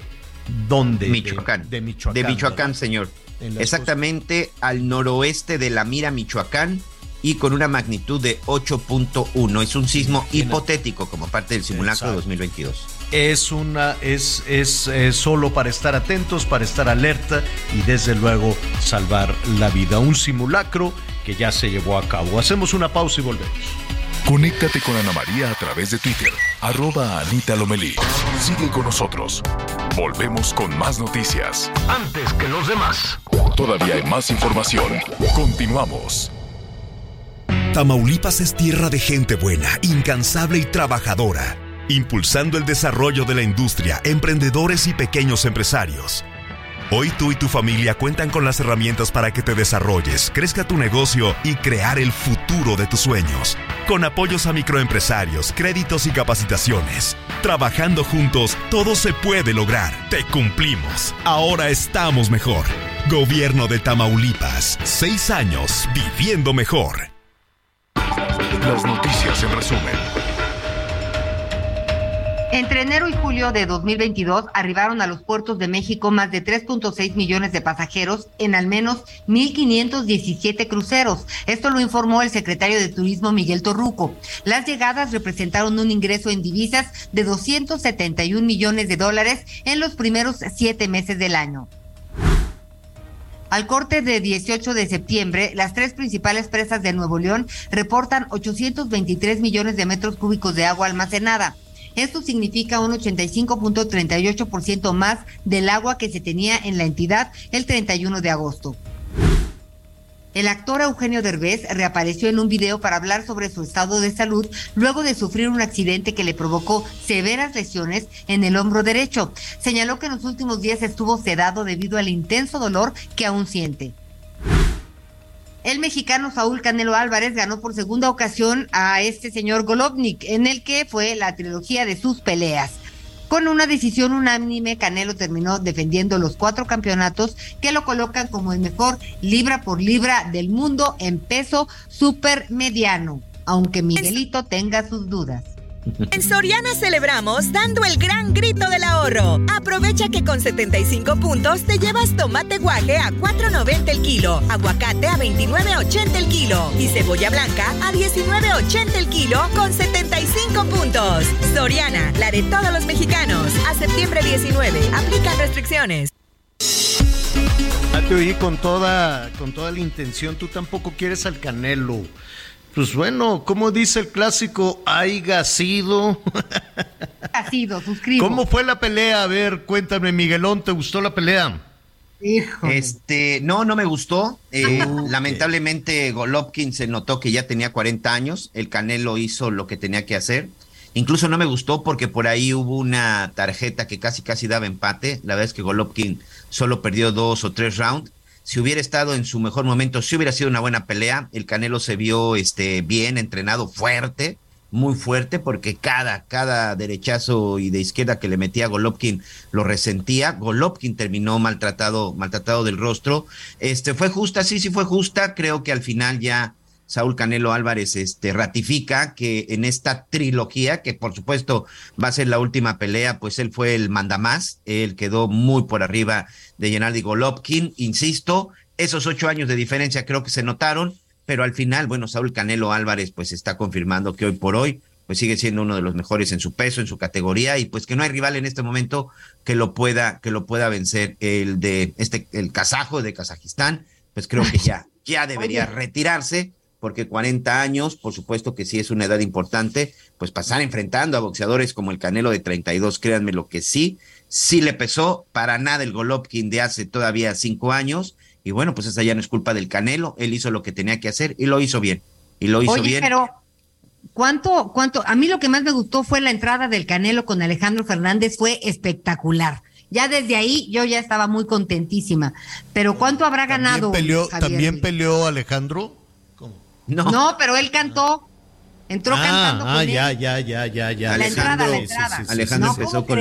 ¿Dónde? Michoacán. De, Michoacán. De Michoacán, señor. Exactamente al noroeste de la Mira, Michoacán, y con una magnitud de 8.1. Es un sismo hipotético como parte del simulacro de 2022 es una es, es, solo para estar atentos, para estar alerta y desde luego salvar la vida. Un simulacro que ya se llevó a cabo. Hacemos una pausa y volvemos. Conéctate con Ana María a través de Twitter, arroba Anita Lomelí. Sigue con nosotros. Volvemos con más noticias. Antes que los demás. Todavía hay más información. Continuamos. Tamaulipas es tierra de gente buena, incansable y trabajadora impulsando el desarrollo de la industria, emprendedores y pequeños empresarios. Hoy tú y tu familia cuentan con las herramientas para que te desarrolles, crezca tu negocio y crear el futuro de tus sueños. Con apoyos a microempresarios, créditos y capacitaciones. Trabajando juntos, todo se puede lograr. Te cumplimos. Ahora estamos mejor. Gobierno de Tamaulipas. Seis años viviendo mejor. Las noticias en resumen. Entre enero y julio de 2022 arribaron a los puertos de México más de 3.6 millones de pasajeros en al menos 1.517 cruceros. Esto lo informó el secretario de Turismo Miguel Torruco. Las llegadas representaron un ingreso en divisas de 271 millones de dólares en los primeros siete meses del año. Al corte de 18 de septiembre, las tres principales presas de Nuevo León reportan 823 millones de metros cúbicos de agua almacenada. Esto significa un 85.38% más del agua que se tenía en la entidad el 31 de agosto. El actor Eugenio Derbez reapareció en un video para hablar sobre su estado de salud luego de sufrir un accidente que le provocó severas lesiones en el hombro derecho. Señaló que en los últimos días estuvo sedado debido al intenso dolor que aún siente. El mexicano Saúl Canelo Álvarez ganó por segunda ocasión a este señor Golovnik, en el que fue la trilogía de sus peleas. Con una decisión unánime, Canelo terminó defendiendo los cuatro campeonatos que lo colocan como el mejor libra por libra del mundo en peso supermediano, aunque Miguelito tenga sus dudas. En Soriana celebramos dando el gran grito del ahorro. Aprovecha que con 75 puntos te llevas tomate guaje a 4.90 el kilo, aguacate a 29.80 el kilo y cebolla blanca a 19.80 el kilo con 75 puntos. Soriana, la de todos los mexicanos. A septiembre 19. Aplican restricciones. Ah, te oí con toda, con toda la intención. Tú tampoco quieres al Canelo. Pues bueno, como dice el clásico, haya sido. Ha sido, suscribo. ¿Cómo fue la pelea? A ver, cuéntame, Miguelón, ¿te gustó la pelea? Este, no, no me gustó. Eh, lamentablemente Golovkin se notó que ya tenía 40 años. El Canelo hizo lo que tenía que hacer. Incluso no me gustó porque por ahí hubo una tarjeta que casi casi daba empate. La verdad es que Golovkin solo perdió dos o tres rounds. Si hubiera estado en su mejor momento, si hubiera sido una buena pelea. El Canelo se vio este, bien entrenado, fuerte muy fuerte porque cada, cada derechazo y de izquierda que le metía Golovkin lo resentía. Golovkin terminó maltratado, maltratado del rostro. Este fue justa, sí, sí fue justa. Creo que al final ya Saúl Canelo Álvarez este, ratifica que en esta trilogía, que por supuesto va a ser la última pelea, pues él fue el mandamás, él quedó muy por arriba de Gennady Golovkin, insisto, esos ocho años de diferencia creo que se notaron, pero al final, bueno, Saúl Canelo Álvarez pues está confirmando que hoy por hoy pues sigue siendo uno de los mejores en su peso, en su categoría y pues que no hay rival en este momento que lo pueda que lo pueda vencer el de este el kazajo de Kazajistán, pues creo que ya ya debería retirarse porque 40 años, por supuesto que sí es una edad importante, pues pasar enfrentando a boxeadores como el Canelo de 32, créanme lo que sí, sí le pesó para nada el Golovkin de hace todavía cinco años y bueno, pues esa ya no es culpa del Canelo, él hizo lo que tenía que hacer y lo hizo bien. Y lo hizo Oye, bien. Pero, ¿cuánto, cuánto? A mí lo que más me gustó fue la entrada del Canelo con Alejandro Fernández, fue espectacular. Ya desde ahí yo ya estaba muy contentísima. Pero ¿cuánto habrá ganado? Peleó, Javier? ¿También peleó Alejandro? No. No, pero él cantó. Entró cantando ah, con él. ya, ya, ya, ya, ya. La entrada, la Alejandro, entrada. Alejandro No, empezó ¿cómo con?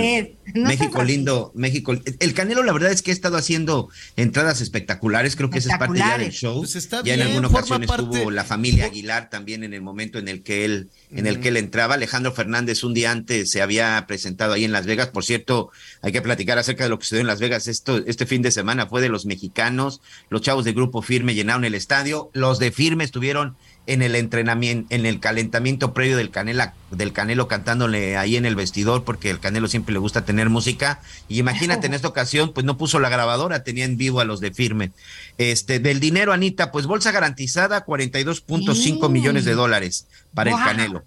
No México lindo, México. El Canelo, la verdad es que ha estado haciendo entradas espectaculares, creo que esa es parte ya del show. Pues está ya en alguna ocasión parte- estuvo la familia Aguilar también en el momento en el que él, en el que él entraba. Alejandro Fernández un día antes se había presentado ahí en Las Vegas. Por cierto, hay que platicar acerca de lo que sucedió en Las Vegas. Esto, este fin de semana fue de los mexicanos. Los chavos de Grupo Firme llenaron el estadio. Los de Firme estuvieron en el entrenamiento, en el calentamiento previo del Canela, del Canelo cantándole ahí en el vestidor, porque el Canelo siempre le gusta tener música. Y imagínate, en esta ocasión, pues no puso la grabadora, tenía en vivo a los de firme. Este, del dinero, Anita, pues bolsa garantizada, 42.5 Mm. millones de dólares para el Canelo.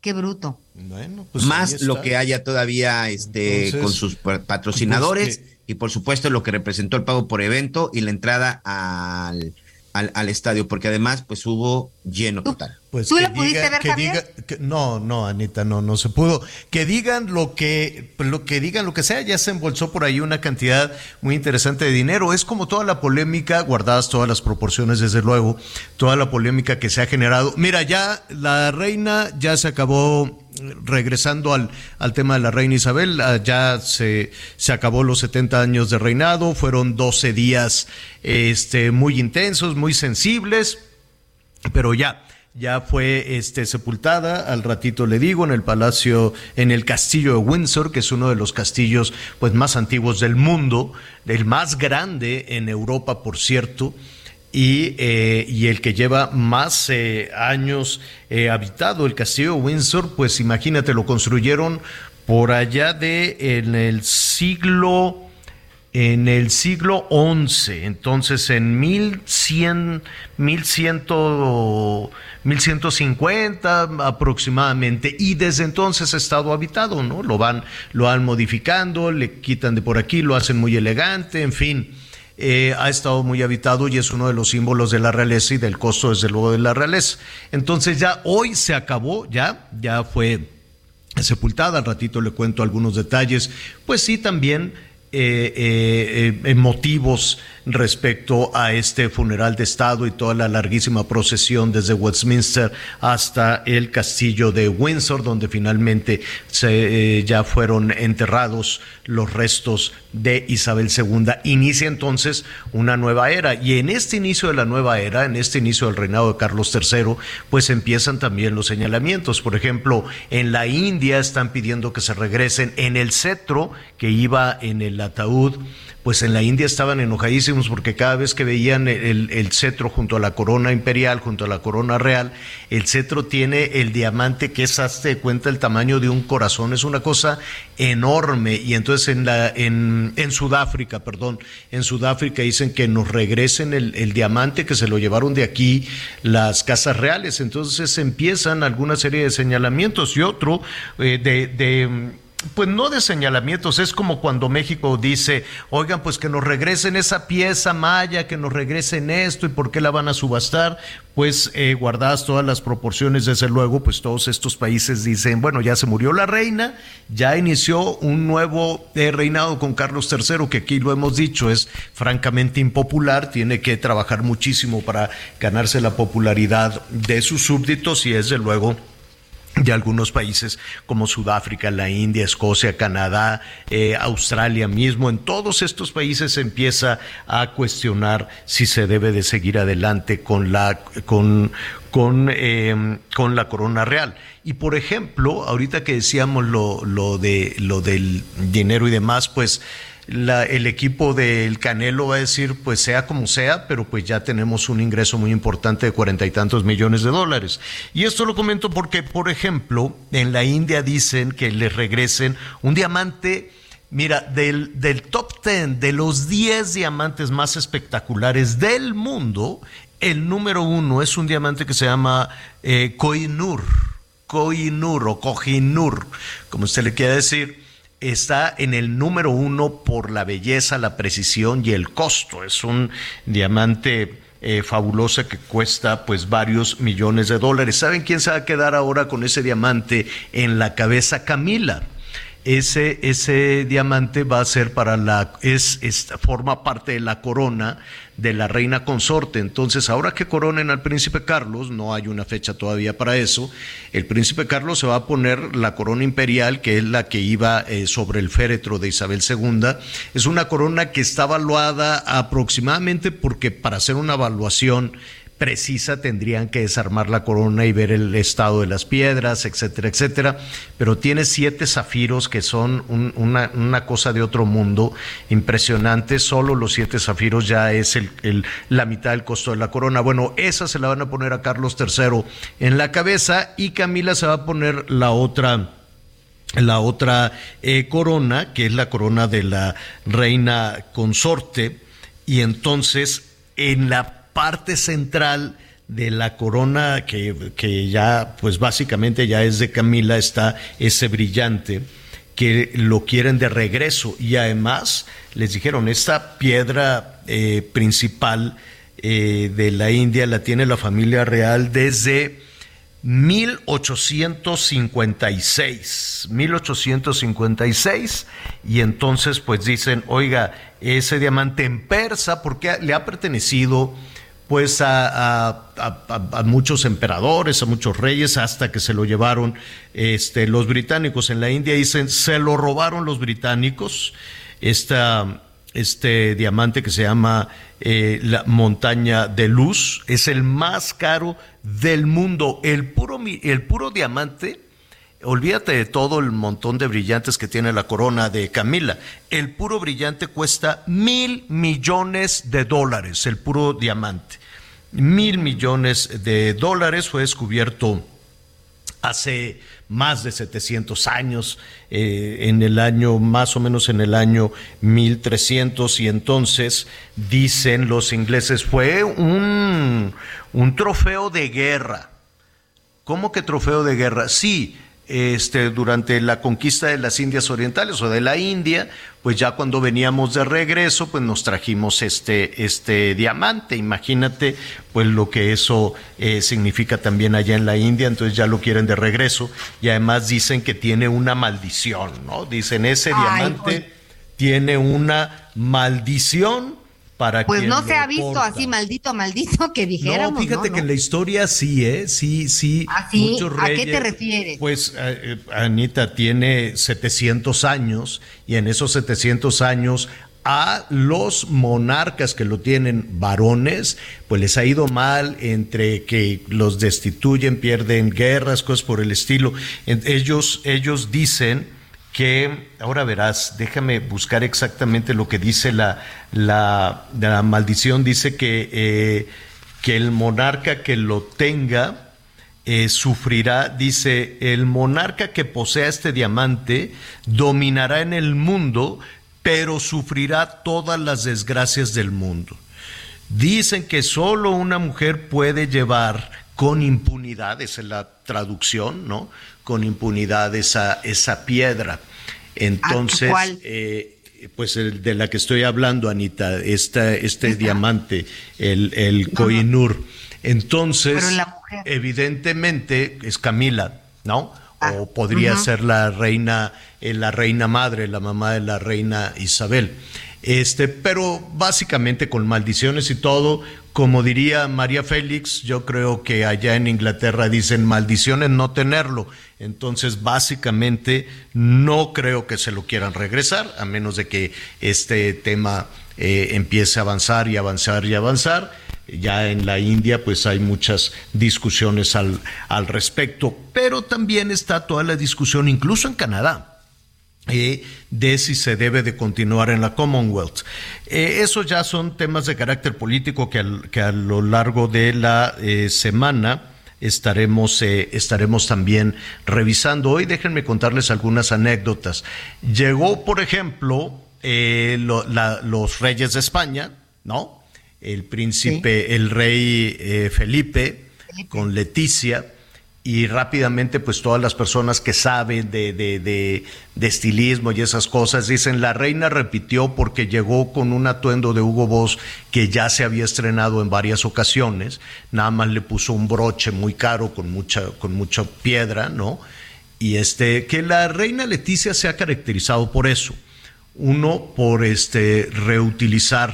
Qué bruto. Bueno, pues Más lo que haya todavía este, Entonces, con sus pa- patrocinadores pues y por supuesto lo que representó el pago por evento y la entrada al, al, al estadio, porque además pues hubo lleno total. Pues ¿Tú que lo pudiste diga- ver, que Javier? diga- que- no, no, Anita, no, no se pudo. Que digan lo que, lo que digan lo que sea, ya se embolsó por ahí una cantidad muy interesante de dinero. Es como toda la polémica, guardadas todas las proporciones, desde luego, toda la polémica que se ha generado. Mira, ya la reina ya se acabó regresando al, al tema de la reina Isabel, ah, ya se, se acabó los 70 años de reinado, fueron 12 días este, muy intensos, muy sensibles, pero ya, ya fue este, sepultada, al ratito le digo, en el palacio, en el castillo de Windsor, que es uno de los castillos pues, más antiguos del mundo, el más grande en Europa, por cierto, y, eh, y el que lleva más eh, años eh, habitado, el castillo Windsor, pues imagínate, lo construyeron por allá de en el siglo en el siglo XI, entonces en 1100, 1100, 1150 aproximadamente, y desde entonces ha estado habitado, ¿no? Lo van, lo van modificando, le quitan de por aquí, lo hacen muy elegante, en fin. Eh, ha estado muy habitado y es uno de los símbolos de la realeza y del costo, desde luego, de la realeza. Entonces ya hoy se acabó, ya, ya fue sepultada. Al ratito le cuento algunos detalles. Pues sí, también eh, eh, eh, motivos respecto a este funeral de Estado y toda la larguísima procesión desde Westminster hasta el castillo de Windsor, donde finalmente se, eh, ya fueron enterrados los restos de Isabel II. Inicia entonces una nueva era y en este inicio de la nueva era, en este inicio del reinado de Carlos III, pues empiezan también los señalamientos. Por ejemplo, en la India están pidiendo que se regresen en el cetro que iba en el ataúd pues en la India estaban enojadísimos porque cada vez que veían el, el, cetro junto a la corona imperial, junto a la corona real, el cetro tiene el diamante que es, hazte de cuenta, el tamaño de un corazón, es una cosa enorme. Y entonces en, la, en, en Sudáfrica, perdón, en Sudáfrica dicen que nos regresen el, el, diamante que se lo llevaron de aquí las casas reales. Entonces empiezan alguna serie de señalamientos y otro eh, de... de pues no de señalamientos, es como cuando México dice, oigan, pues que nos regresen esa pieza maya, que nos regresen esto y por qué la van a subastar, pues eh, guardadas todas las proporciones, desde luego, pues todos estos países dicen, bueno, ya se murió la reina, ya inició un nuevo eh, reinado con Carlos III, que aquí lo hemos dicho, es francamente impopular, tiene que trabajar muchísimo para ganarse la popularidad de sus súbditos y desde luego de algunos países como Sudáfrica, la India, Escocia, Canadá, eh, Australia mismo. En todos estos países se empieza a cuestionar si se debe de seguir adelante con la con con, em, con la corona real. Y por ejemplo, ahorita que decíamos lo, lo de lo del dinero y demás, pues el equipo del Canelo va a decir, pues sea como sea, pero pues ya tenemos un ingreso muy importante de cuarenta y tantos millones de dólares. Y esto lo comento porque, por ejemplo, en la India dicen que les regresen un diamante. Mira, del, del top ten, de los 10 diamantes más espectaculares del mundo, el número uno es un diamante que se llama eh, Koinur, Koinur o Kohinoor, como usted le quiera decir está en el número uno por la belleza, la precisión y el costo. Es un diamante eh, fabuloso que cuesta pues varios millones de dólares. ¿Saben quién se va a quedar ahora con ese diamante en la cabeza? Camila ese, ese diamante va a ser para la, es, forma parte de la corona de la reina consorte. Entonces, ahora que coronen al príncipe Carlos, no hay una fecha todavía para eso, el príncipe Carlos se va a poner la corona imperial, que es la que iba eh, sobre el féretro de Isabel II. Es una corona que está evaluada aproximadamente porque para hacer una evaluación precisa tendrían que desarmar la corona y ver el estado de las piedras, etcétera, etcétera. Pero tiene siete zafiros que son una, cosa de otro mundo, impresionante. Solo los siete zafiros ya es la mitad del costo de la corona. Bueno, esa se la van a poner a Carlos III en la cabeza y Camila se va a poner la otra la otra eh, corona, que es la corona de la reina consorte, y entonces en la parte central de la corona que, que, ya, pues básicamente ya es de Camila, está ese brillante que lo quieren de regreso. Y además les dijeron, esta piedra eh, principal eh, de la India la tiene la familia real desde 1856, 1856, y entonces pues dicen, oiga, ese diamante en persa, porque le ha pertenecido pues a, muchos emperadores, a muchos reyes, hasta que se lo llevaron este, los británicos. En la India dicen, se lo robaron los británicos, esta, este diamante que se llama eh, la montaña de luz, es el más caro del mundo. El puro, el puro diamante Olvídate de todo el montón de brillantes que tiene la corona de Camila. El puro brillante cuesta mil millones de dólares, el puro diamante. Mil millones de dólares fue descubierto hace más de 700 años, eh, en el año, más o menos en el año 1300, y entonces dicen los ingleses, fue un, un trofeo de guerra. ¿Cómo que trofeo de guerra? Sí, este, durante la conquista de las Indias Orientales o de la India, pues ya cuando veníamos de regreso, pues nos trajimos este, este diamante. Imagínate, pues lo que eso eh, significa también allá en la India, entonces ya lo quieren de regreso y además dicen que tiene una maldición, ¿no? Dicen ese diamante tiene una maldición pues no se ha visto así maldito, maldito que dijéramos. No, fíjate que en la historia sí, ¿eh? Sí, sí. ¿Ah, ¿A qué te refieres? Pues eh, eh, Anita tiene 700 años y en esos 700 años a los monarcas que lo tienen varones, pues les ha ido mal entre que los destituyen, pierden guerras, cosas por el estilo. Ellos, ellos dicen que, ahora verás, déjame buscar exactamente lo que dice la, la, maldición, dice que, eh, que el monarca que lo tenga eh, sufrirá, dice, el monarca que posea este diamante dominará en el mundo, pero sufrirá todas las desgracias del mundo. Dicen que solo una mujer puede llevar con impunidad, esa es la traducción, ¿no? Con impunidad esa, esa piedra. Entonces, eh, pues el de la que estoy hablando, Anita, esta, este diamante, el, el Koinur. Entonces, evidentemente es Camila, ¿no? Ah, o podría ser la reina, eh, la reina madre, la mamá de la reina Isabel. Este, pero básicamente con maldiciones y todo, como diría María Félix, yo creo que allá en Inglaterra dicen maldiciones no tenerlo. Entonces, básicamente, no creo que se lo quieran regresar, a menos de que este tema eh, empiece a avanzar y avanzar y avanzar. Ya en la India, pues hay muchas discusiones al, al respecto, pero también está toda la discusión, incluso en Canadá eh, de si se debe de continuar en la Commonwealth. Eh, esos ya son temas de carácter político que, que a lo largo de la eh, semana estaremos, estaremos también revisando. Hoy déjenme contarles algunas anécdotas. Llegó, por ejemplo, los reyes de España, ¿no? El príncipe, el rey Felipe, con Leticia y rápidamente pues todas las personas que saben de, de, de, estilismo y esas cosas dicen la reina repitió porque llegó con un atuendo de Hugo Boss que ya se había estrenado en varias ocasiones, nada más le puso un broche muy caro con mucha, con mucha piedra, ¿no? Y este, que la reina Leticia se ha caracterizado por eso. Uno, por este reutilizar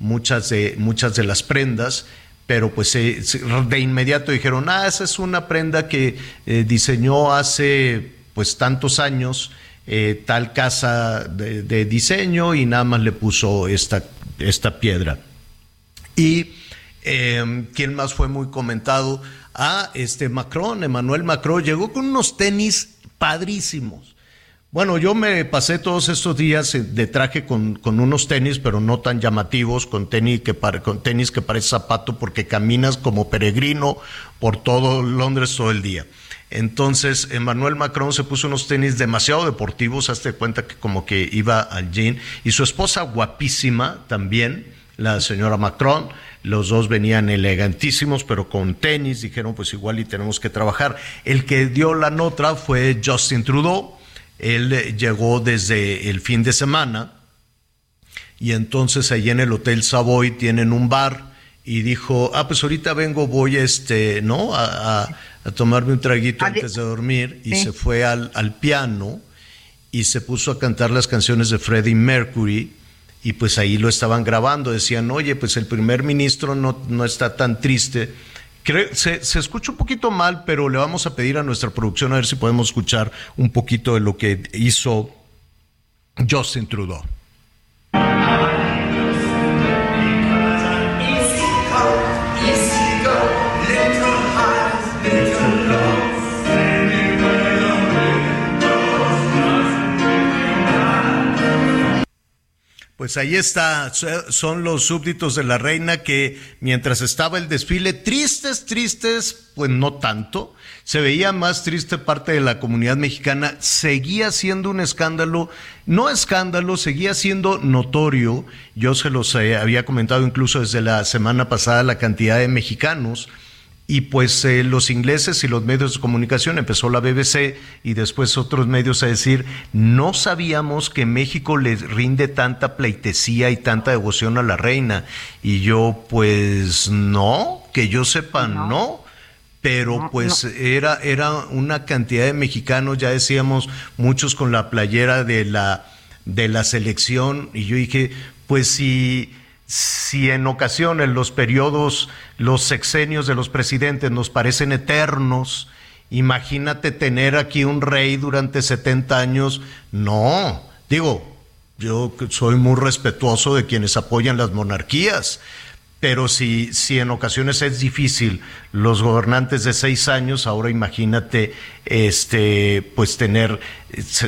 muchas de, muchas de las prendas pero pues de inmediato dijeron, ah, esa es una prenda que eh, diseñó hace pues tantos años eh, tal casa de, diseño y nada más le puso esta, esta piedra. Y eh, quién más fue muy comentado, ah, este Macron, Emmanuel Macron, llegó con unos tenis padrísimos bueno, yo me pasé todos estos días de traje con, unos tenis, pero no tan llamativos, con tenis que, con tenis que parece zapato, porque caminas como peregrino por todo Londres todo el día. Entonces, Emmanuel Macron se puso unos tenis demasiado deportivos, hazte cuenta que como que iba al jean, y su esposa guapísima también, la señora Macron, los dos venían elegantísimos, pero con tenis, dijeron pues igual y tenemos que trabajar. El que dio la nota fue Justin Trudeau, él llegó desde el fin de semana y entonces allí en el Hotel Savoy tienen un bar y dijo, ah, pues ahorita vengo, voy este, ¿no? A, tomarme un traguito antes de dormir. Y se fue al, al piano y se puso a cantar las canciones de Freddie Mercury y pues ahí lo estaban grabando, decían, oye, pues el primer ministro no, no está tan triste se, se, escucha un poquito mal, pero le vamos a pedir a nuestra producción a ver si podemos escuchar un poquito de lo que hizo Justin Trudeau. Pues ahí está, son los súbditos de la reina que mientras estaba el desfile, tristes, tristes, pues no tanto, se veía más triste parte de la comunidad mexicana, seguía siendo un escándalo, no escándalo, seguía siendo notorio, yo se los eh, había comentado incluso desde la semana pasada la cantidad de mexicanos y pues eh, los ingleses y los medios de comunicación, empezó la BBC y después otros medios a decir, no sabíamos que México le rinde tanta pleitesía y tanta devoción a la reina. Y yo, pues no, que yo sepa, no. Pero pues Era, era una cantidad de mexicanos, ya decíamos, muchos con la playera de la, de la selección. Y yo dije, pues si si en ocasiones los periodos, los sexenios de los presidentes nos parecen eternos, imagínate tener aquí un rey durante 70 años. No, digo, yo soy muy respetuoso de quienes apoyan las monarquías, pero si, si en ocasiones es difícil los gobernantes de seis años, ahora imagínate este, pues tener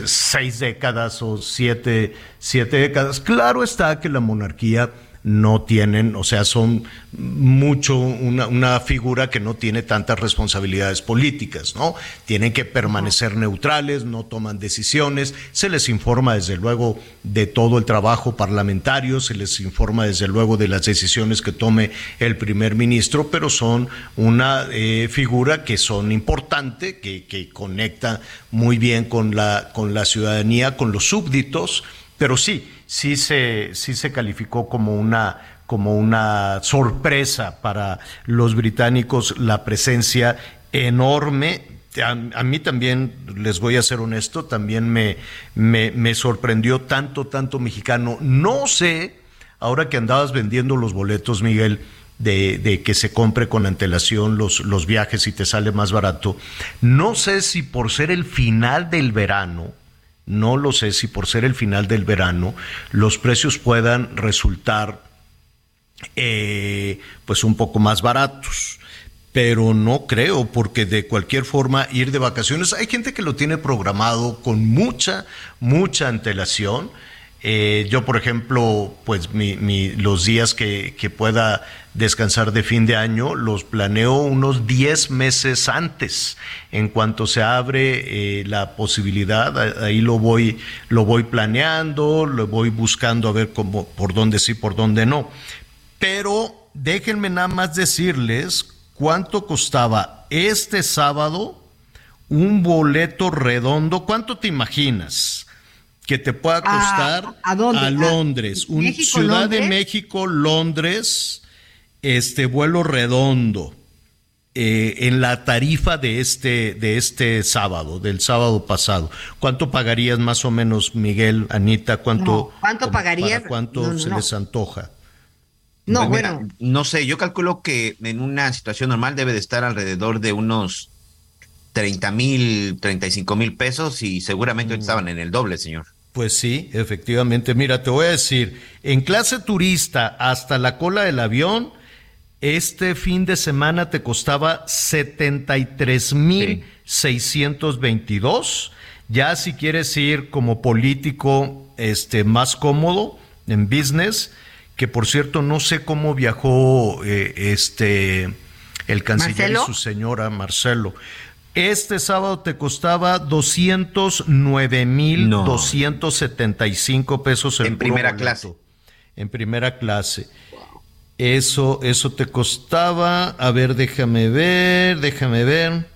seis décadas o siete, siete décadas. Claro está que la monarquía no tienen, o sea, son mucho una, una figura que no tiene tantas responsabilidades políticas, ¿no? Tienen que permanecer neutrales, no toman decisiones, se les informa desde luego de todo el trabajo parlamentario, se les informa desde luego de las decisiones que tome el primer ministro, pero son una eh, figura que son importante, que, que conecta muy bien con la, con la ciudadanía, con los súbditos, pero sí, sí se, sí se calificó como una, como una sorpresa para los británicos la presencia enorme. A, mí también, les voy a ser honesto, también me, me, me sorprendió tanto, tanto mexicano. No sé, ahora que andabas vendiendo los boletos, Miguel, de, de, que se compre con antelación los, los viajes y te sale más barato. No sé si por ser el final del verano, no lo sé si por ser el final del verano los precios puedan resultar eh, pues un poco más baratos. Pero no creo, porque de cualquier forma ir de vacaciones, hay gente que lo tiene programado con mucha, mucha antelación. Eh, yo, por ejemplo, pues mi, los días que, pueda descansar de fin de año los planeo unos 10 meses antes. En cuanto se abre eh, la posibilidad, ahí lo voy, lo voy planeando, lo voy buscando a ver cómo, por dónde sí, por dónde no. Pero déjenme nada más decirles cuánto costaba este sábado un boleto redondo. ¿Cuánto te imaginas? Que te pueda costar a, a, Londres, un Ciudad de México, Londres, este vuelo redondo eh, en la tarifa de este de este sábado, del sábado pasado. ¿Cuánto pagarías más o menos, Miguel, Anita? ¿Cuánto, ¿cuánto pagarías? ¿Cuánto no, se les antoja? No, pues bueno. no sé, yo calculo que en una situación normal debe de estar alrededor de unos 30 mil, 35 mil pesos y seguramente mm. estaban en el doble, señor. Pues sí, efectivamente. Mira, te voy a decir, en clase turista hasta la cola del avión, este fin de semana te costaba 73 mil 622. Ya si quieres ir como político este, más cómodo en business, que por cierto no sé cómo viajó eh, este, el canciller y su señora Marcelo. Este sábado te costaba 209 mil 275 pesos en primera clase. En primera clase. Eso, eso te costaba, a ver, déjame ver, déjame ver.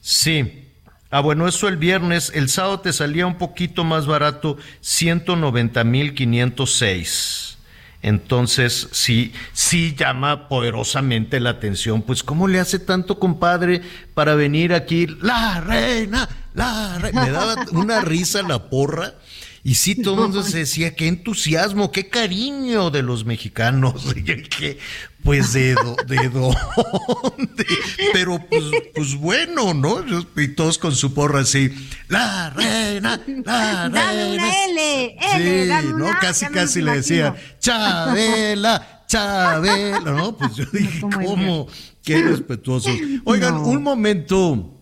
Sí. Ah, bueno, eso el viernes, el sábado te salía un poquito más barato, 190 mil 506. Entonces, sí, sí llama poderosamente la atención. Pues, ¿cómo le hace tanto, compadre, para venir aquí? La reina, la reina. Me daba una risa la porra. Y sí, todo el mundo se decía, qué entusiasmo, qué cariño de los mexicanos. que, pues, ¿de, de dónde? Pero, pues, pues bueno, ¿no? Y todos con su porra así, la reina, la reina. L, sí, ¿no? casi, casi le decía, Chabela, Chabela, ¿no? Pues yo dije, ¿cómo? Qué respetuoso. Oigan, un momento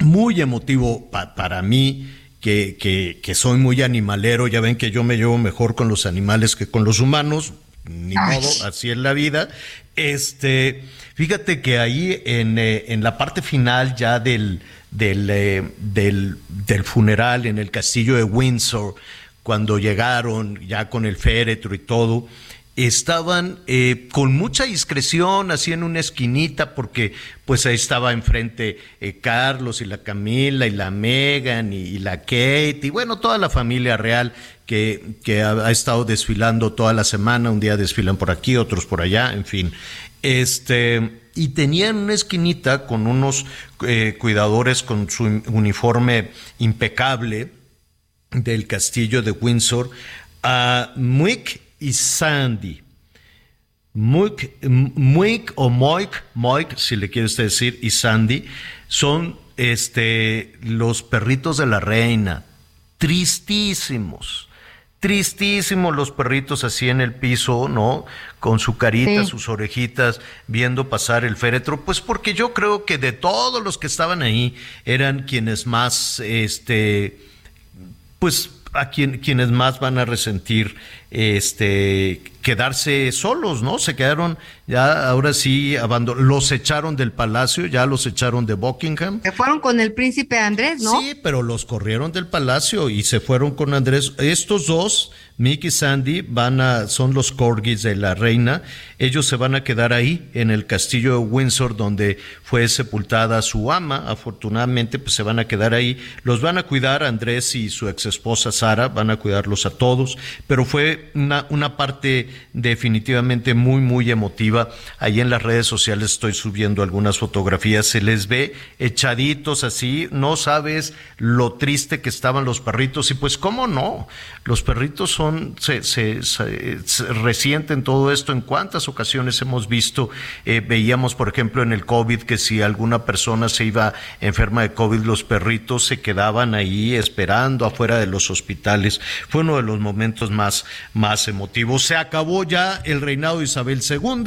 muy emotivo para mí que, que, que, soy muy animalero, ya ven que yo me llevo mejor con los animales que con los humanos, ni modo, así es la vida. Este, fíjate que ahí en, eh, en la parte final ya del, del, eh, del, del funeral en el castillo de Windsor, cuando llegaron ya con el féretro y todo, estaban eh, con mucha discreción, así en una esquinita, porque pues ahí estaba enfrente eh, Carlos y la Camila y la Megan y, la Kate y bueno, toda la familia real que, que ha, estado desfilando toda la semana, un día desfilan por aquí, otros por allá, en fin. Este, y tenían una esquinita con unos eh, cuidadores con su uniforme impecable del castillo de Windsor, a Muick y Sandy. Muik, o Moik, Moik, si le quiere usted decir, y Sandy, son este, los perritos de la reina. Tristísimos. Tristísimos los perritos así en el piso, ¿no? Con su carita, sus orejitas, viendo pasar el féretro. Pues porque yo creo que de todos los que estaban ahí, eran quienes más, este, pues a quien, quienes más van a resentir este, quedarse solos, ¿no? Se quedaron ya ahora sí los echaron del palacio, ya los echaron de Buckingham. Se fueron con el príncipe Andrés, ¿no? Sí, pero los corrieron del palacio y se fueron con Andrés. Estos dos, Mick y Sandy, van a, son los corgis de la reina. Ellos se van a quedar ahí, en el castillo de Windsor, donde fue sepultada su ama. Afortunadamente, pues se van a quedar ahí. Los van a cuidar Andrés y su ex esposa Sara, van a cuidarlos a todos. Pero fue una, una parte definitivamente muy, muy emotiva Ahí en las redes sociales estoy subiendo algunas fotografías. Se les ve echaditos así. No sabes lo triste que estaban los perritos. Y pues, ¿cómo no? Los perritos son, se, se, resienten todo esto. En cuántas ocasiones hemos visto, eh, veíamos, por ejemplo, en el COVID, que si alguna persona se iba enferma de COVID, los perritos se quedaban ahí esperando afuera de los hospitales. Fue uno de los momentos más, más emotivos. Se acabó ya el reinado de Isabel II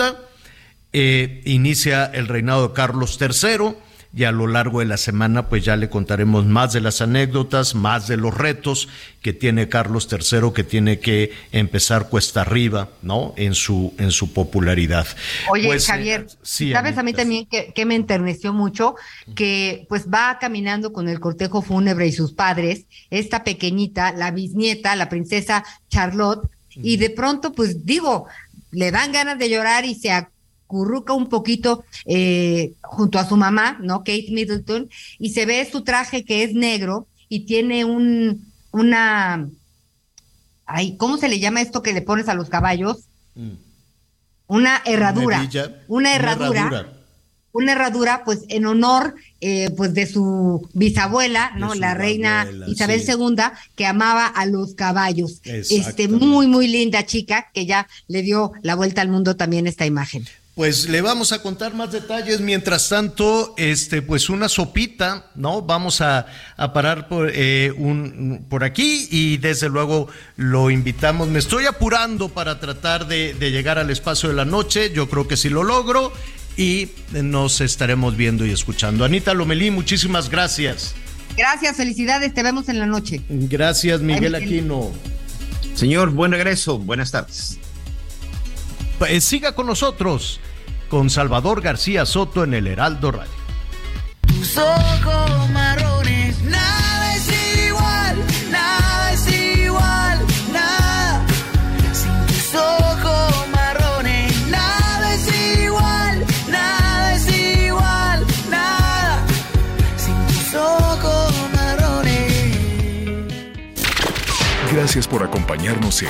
eh, inicia el reinado de Carlos III y a lo largo de la semana pues ya le contaremos más de las anécdotas, más de los retos que tiene Carlos III que tiene que empezar cuesta arriba, ¿no? En su en su popularidad. Oye, pues, Javier, sabes a mí también que, que, me enterneció mucho que pues va caminando con el cortejo fúnebre y sus padres, esta pequeñita, la bisnieta, la princesa Charlotte, y de pronto pues digo, le dan ganas de llorar y se curruca un poquito eh, junto a su mamá, ¿no? Kate Middleton, y se ve su traje que es negro y tiene un, una, ay, ¿cómo se le llama esto que le pones a los caballos? Mm. Una herradura. Una herradura. Una herradura. pues en honor, eh, pues de su bisabuela, ¿no? la reina Isabel II, que amaba a los caballos. Este, muy, muy linda chica, que ya le dio la vuelta al mundo también esta imagen. Pues le vamos a contar más detalles. Mientras tanto, este, pues una sopita, ¿no? Vamos a, parar por, eh, un, por aquí y desde luego lo invitamos. Me estoy apurando para tratar de, llegar al espacio de la noche. Yo creo que sí lo logro y nos estaremos viendo y escuchando. Anita Lomelí, muchísimas gracias. Gracias, felicidades. Te vemos en la noche. Gracias, Miguel Aquino. Señor, buen regreso. Buenas tardes. Eh, siga con nosotros con Salvador García Soto en el Heraldo Radio. Tus ojos marrones, nada es igual, nada es igual, nada. Sin tus ojos marrones, nada es igual, nada es igual, nada. Sin tus ojos marrones. Gracias por acompañarnos en